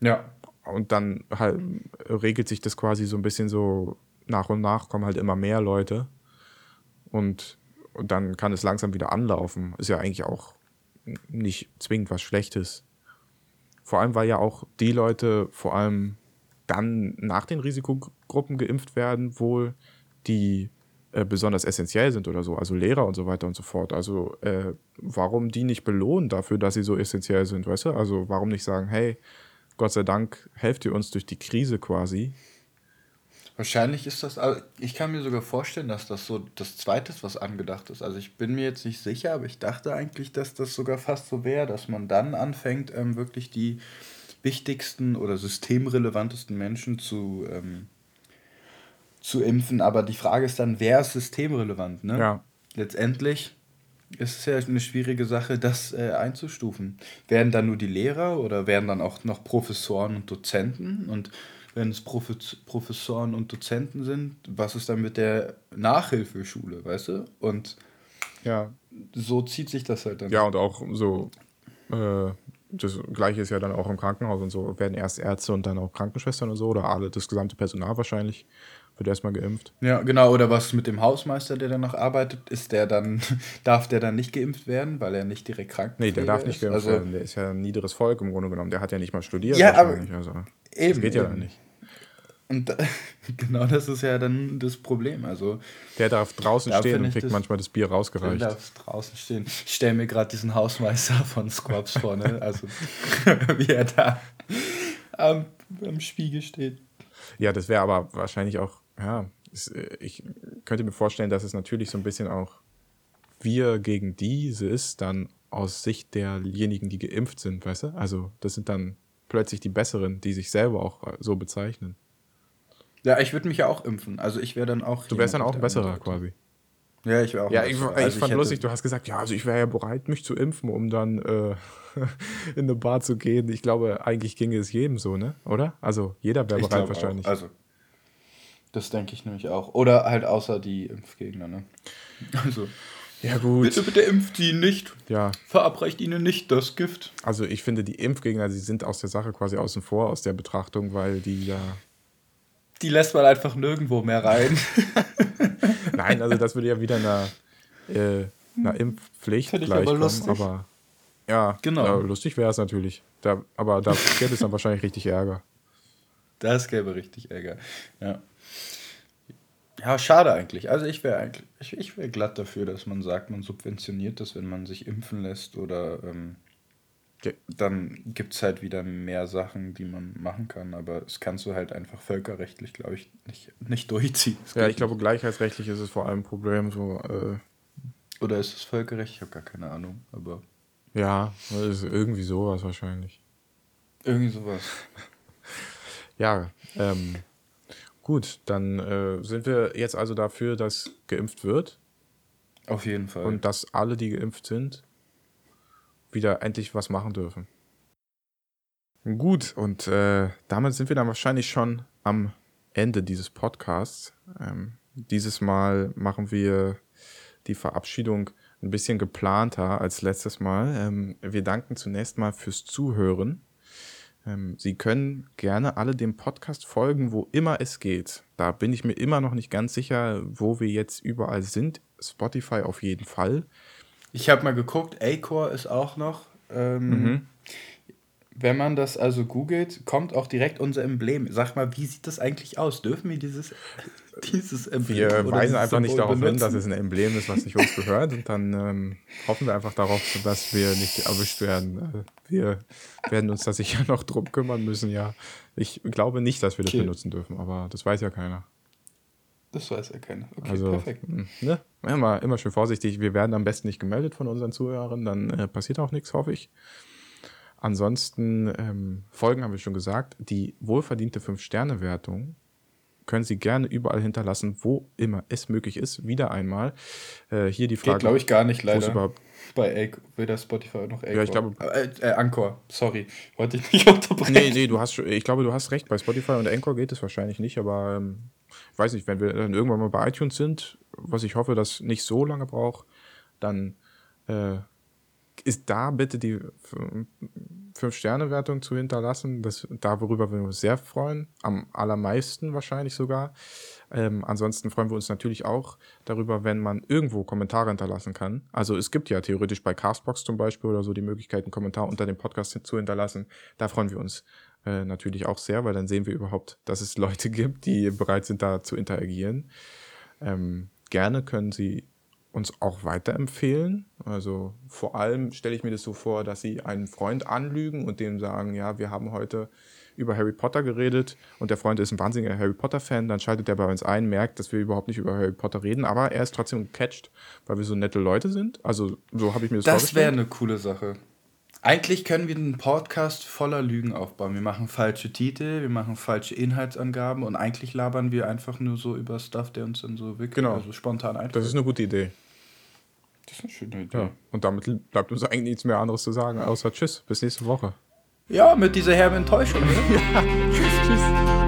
Ja. Und dann halt regelt sich das quasi so ein bisschen so nach und nach kommen halt immer mehr Leute und, und dann kann es langsam wieder anlaufen. Ist ja eigentlich auch nicht zwingend was Schlechtes. Vor allem, weil ja auch die Leute vor allem dann nach den Risikogruppen geimpft werden, wohl, die äh, besonders essentiell sind oder so, also Lehrer und so weiter und so fort. Also äh, warum die nicht belohnen dafür, dass sie so essentiell sind, weißt du? Also warum nicht sagen, hey, Gott sei Dank helft ihr uns durch die Krise quasi Wahrscheinlich ist das, also ich kann mir sogar vorstellen, dass das so das Zweite ist, was angedacht ist. Also ich bin mir jetzt nicht sicher, aber ich dachte eigentlich, dass das sogar fast so wäre, dass man dann anfängt, ähm, wirklich die wichtigsten oder systemrelevantesten Menschen zu, ähm, zu impfen, aber die Frage ist dann, wer ist systemrelevant? Ne? Ja. Letztendlich ist es ja eine schwierige Sache, das äh, einzustufen. Werden dann nur die Lehrer oder werden dann auch noch Professoren und Dozenten? Und wenn es Profe- Professoren und Dozenten sind, was ist dann mit der Nachhilfeschule, weißt du? Und Ja. so zieht sich das halt dann. Ja, und auch so, äh, das gleiche ist ja dann auch im Krankenhaus und so, werden erst Ärzte und dann auch Krankenschwestern und so, oder alle, das gesamte Personal wahrscheinlich, wird erstmal geimpft. Ja, genau. Oder was mit dem Hausmeister, der dann noch arbeitet, ist der dann, darf der dann nicht geimpft werden, weil er nicht direkt krank Nee, der darf nicht ist? geimpft Also, werden, der ist ja ein niederes Volk im Grunde genommen, der hat ja nicht mal studiert Ja, aber- also, das Eben, geht ja eben. dann nicht. Und genau das ist ja dann das Problem. Also, Der darf draußen Da stehen und kriegt das- manchmal das Bier der rausgereicht. darf draußen stehen. Ich stelle mir gerade diesen Hausmeister von Squabs vor, ne? Also, wie er da am, am Spiegel steht. Ja, das wäre aber wahrscheinlich auch, ja, äh, ich könnte mir vorstellen, dass es natürlich so ein bisschen auch wir gegen diese ist, dann aus Sicht derjenigen, die geimpft sind, weißt du? Also das sind dann plötzlich die Besseren, die sich selber auch äh, so bezeichnen. Ja, ich würde mich ja auch impfen. Also, ich wäre dann auch. Du wärst dann auch ein besserer quasi. Ja, ich wäre auch. Ja, ich, Besserer. ich Also, fand hätte- lustig, du hast gesagt, ja, also ich wäre ja bereit, mich zu impfen, um dann äh, in eine Bar zu gehen. Ich glaube, eigentlich ginge es jedem so, ne? Oder? Also jeder wäre Ich bereit wahrscheinlich. Auch. Also, das denke ich nämlich auch. Oder halt außer die Impfgegner, ne? Also, ja, gut. bitte, bitte impft sie nicht. Ja, Verabreicht ihnen nicht das Gift. also ich finde, die Impfgegner, die sind aus der Sache quasi außen vor, aus der Betrachtung, weil die ja. Die lässt man einfach nirgendwo mehr rein. Nein, also das würde ja wieder einer, äh, einer Impfpflicht Fänd ich aber lustig. Aber ja, Genau. ja, lustig wäre es natürlich. Da, aber da gäbe es dann wahrscheinlich richtig Ärger. Das gäbe richtig Ärger. Ja. Ja, schade eigentlich. Also ich wäre eigentlich, ich, ich wäre glatt dafür, dass man sagt, man subventioniert das, wenn man sich impfen lässt oder ähm. Dann gibt es halt wieder mehr Sachen, die man machen kann, aber das kannst du halt einfach völkerrechtlich, glaube ich, nicht, nicht durchziehen. Das Ja, ich glaube, gleichheitsrechtlich ist es vor allem ein Problem. So, äh, nicht. Oder ist es Völkerrecht? Ich habe gar keine Ahnung, aber ja, ist irgendwie sowas wahrscheinlich. irgendwie sowas. Ja, ähm, gut, dann äh, sind wir jetzt also dafür, dass geimpft wird Auf jeden Fall. und dass alle, die geimpft sind, wieder endlich was machen dürfen. Gut, und äh, damit sind wir dann wahrscheinlich schon am Ende dieses Podcasts. Ähm, dieses Mal machen wir die Verabschiedung ein bisschen geplanter als letztes Mal. Ähm, wir danken zunächst mal fürs Zuhören. Ähm, Sie können gerne alle dem Podcast folgen, wo immer es geht. Da bin ich mir immer noch nicht ganz sicher, wo wir jetzt überall sind. Spotify auf jeden Fall. Ich habe mal geguckt, Acor ist auch noch. Ähm, Wenn man das also googelt, kommt auch direkt unser Emblem. Sag mal, wie sieht das eigentlich aus? Dürfen wir dieses, dieses Emblem Wir weisen einfach nicht Symbol darauf hin, benutzen? dass es ein Emblem ist, was nicht uns gehört. Und dann ähm, hoffen wir einfach darauf, dass wir nicht erwischt werden. Äh, wir werden uns da sicher noch drum kümmern müssen, ja. Ich glaube nicht, dass wir das Okay. benutzen dürfen, aber das weiß ja keiner. Das weiß ja keiner. Okay, Also, perfekt. mh, ne? Immer, immer schön vorsichtig. Wir werden am besten nicht gemeldet von unseren Zuhörern, dann äh, passiert auch nichts, hoffe ich. Ansonsten, ähm, Folgen haben wir schon gesagt. Die wohlverdiente 5-Sterne-Wertung können Sie gerne überall hinterlassen, wo immer es möglich ist. Wieder einmal. Äh, hier die Frage. Geht, glaube ich, gar nicht, leider. bei Acor, weder Spotify noch Acor. Ja, ich glaube- Äh, äh, Anchor, sorry. Wollte ich nicht unterbrechen. Nee, nee, du hast ich glaube, du hast recht. Bei Spotify und Anchor geht es wahrscheinlich nicht, aber ähm, weiß nicht, wenn wir dann irgendwann mal bei iTunes sind, was ich hoffe, dass nicht so lange braucht, dann äh, ist da bitte die 5-Sterne-Wertung zu hinterlassen. Das, da, worüber wir uns sehr freuen. Am allermeisten wahrscheinlich sogar. Ähm, ansonsten freuen wir uns natürlich auch darüber, wenn man irgendwo Kommentare hinterlassen kann. Also es gibt ja theoretisch bei Castbox zum Beispiel oder so die Möglichkeit, einen Kommentar unter dem Podcast zu hinterlassen. Da freuen wir uns äh, natürlich auch sehr, weil dann sehen wir überhaupt, dass es Leute gibt, die bereit sind, da zu interagieren. Ähm, gerne können Sie uns auch weiterempfehlen. Also vor allem stelle ich mir das so vor, dass Sie einen Freund anlügen und dem sagen, ja, wir haben heute über Harry Potter geredet und der Freund ist ein wahnsinniger Harry Potter-Fan, dann schaltet er bei uns ein, merkt, dass wir überhaupt nicht über Harry Potter reden, aber er ist trotzdem gecatcht, weil wir so nette Leute sind. Also so habe ich mir das, Das wäre vorgestellt. eine coole Sache. Eigentlich können wir einen Podcast voller Lügen aufbauen. Wir machen falsche Titel, wir machen falsche Inhaltsangaben und eigentlich labern wir einfach nur so über Stuff, der uns dann so wirklich Genau. also spontan einfällt. Das ist eine gute Idee. Das ist eine schöne Idee. Ja. Und damit bleibt uns eigentlich nichts mehr anderes zu sagen, außer Tschüss, bis nächste Woche. Ja, mit dieser herben Enttäuschung. Ne? Tschüss, tschüss.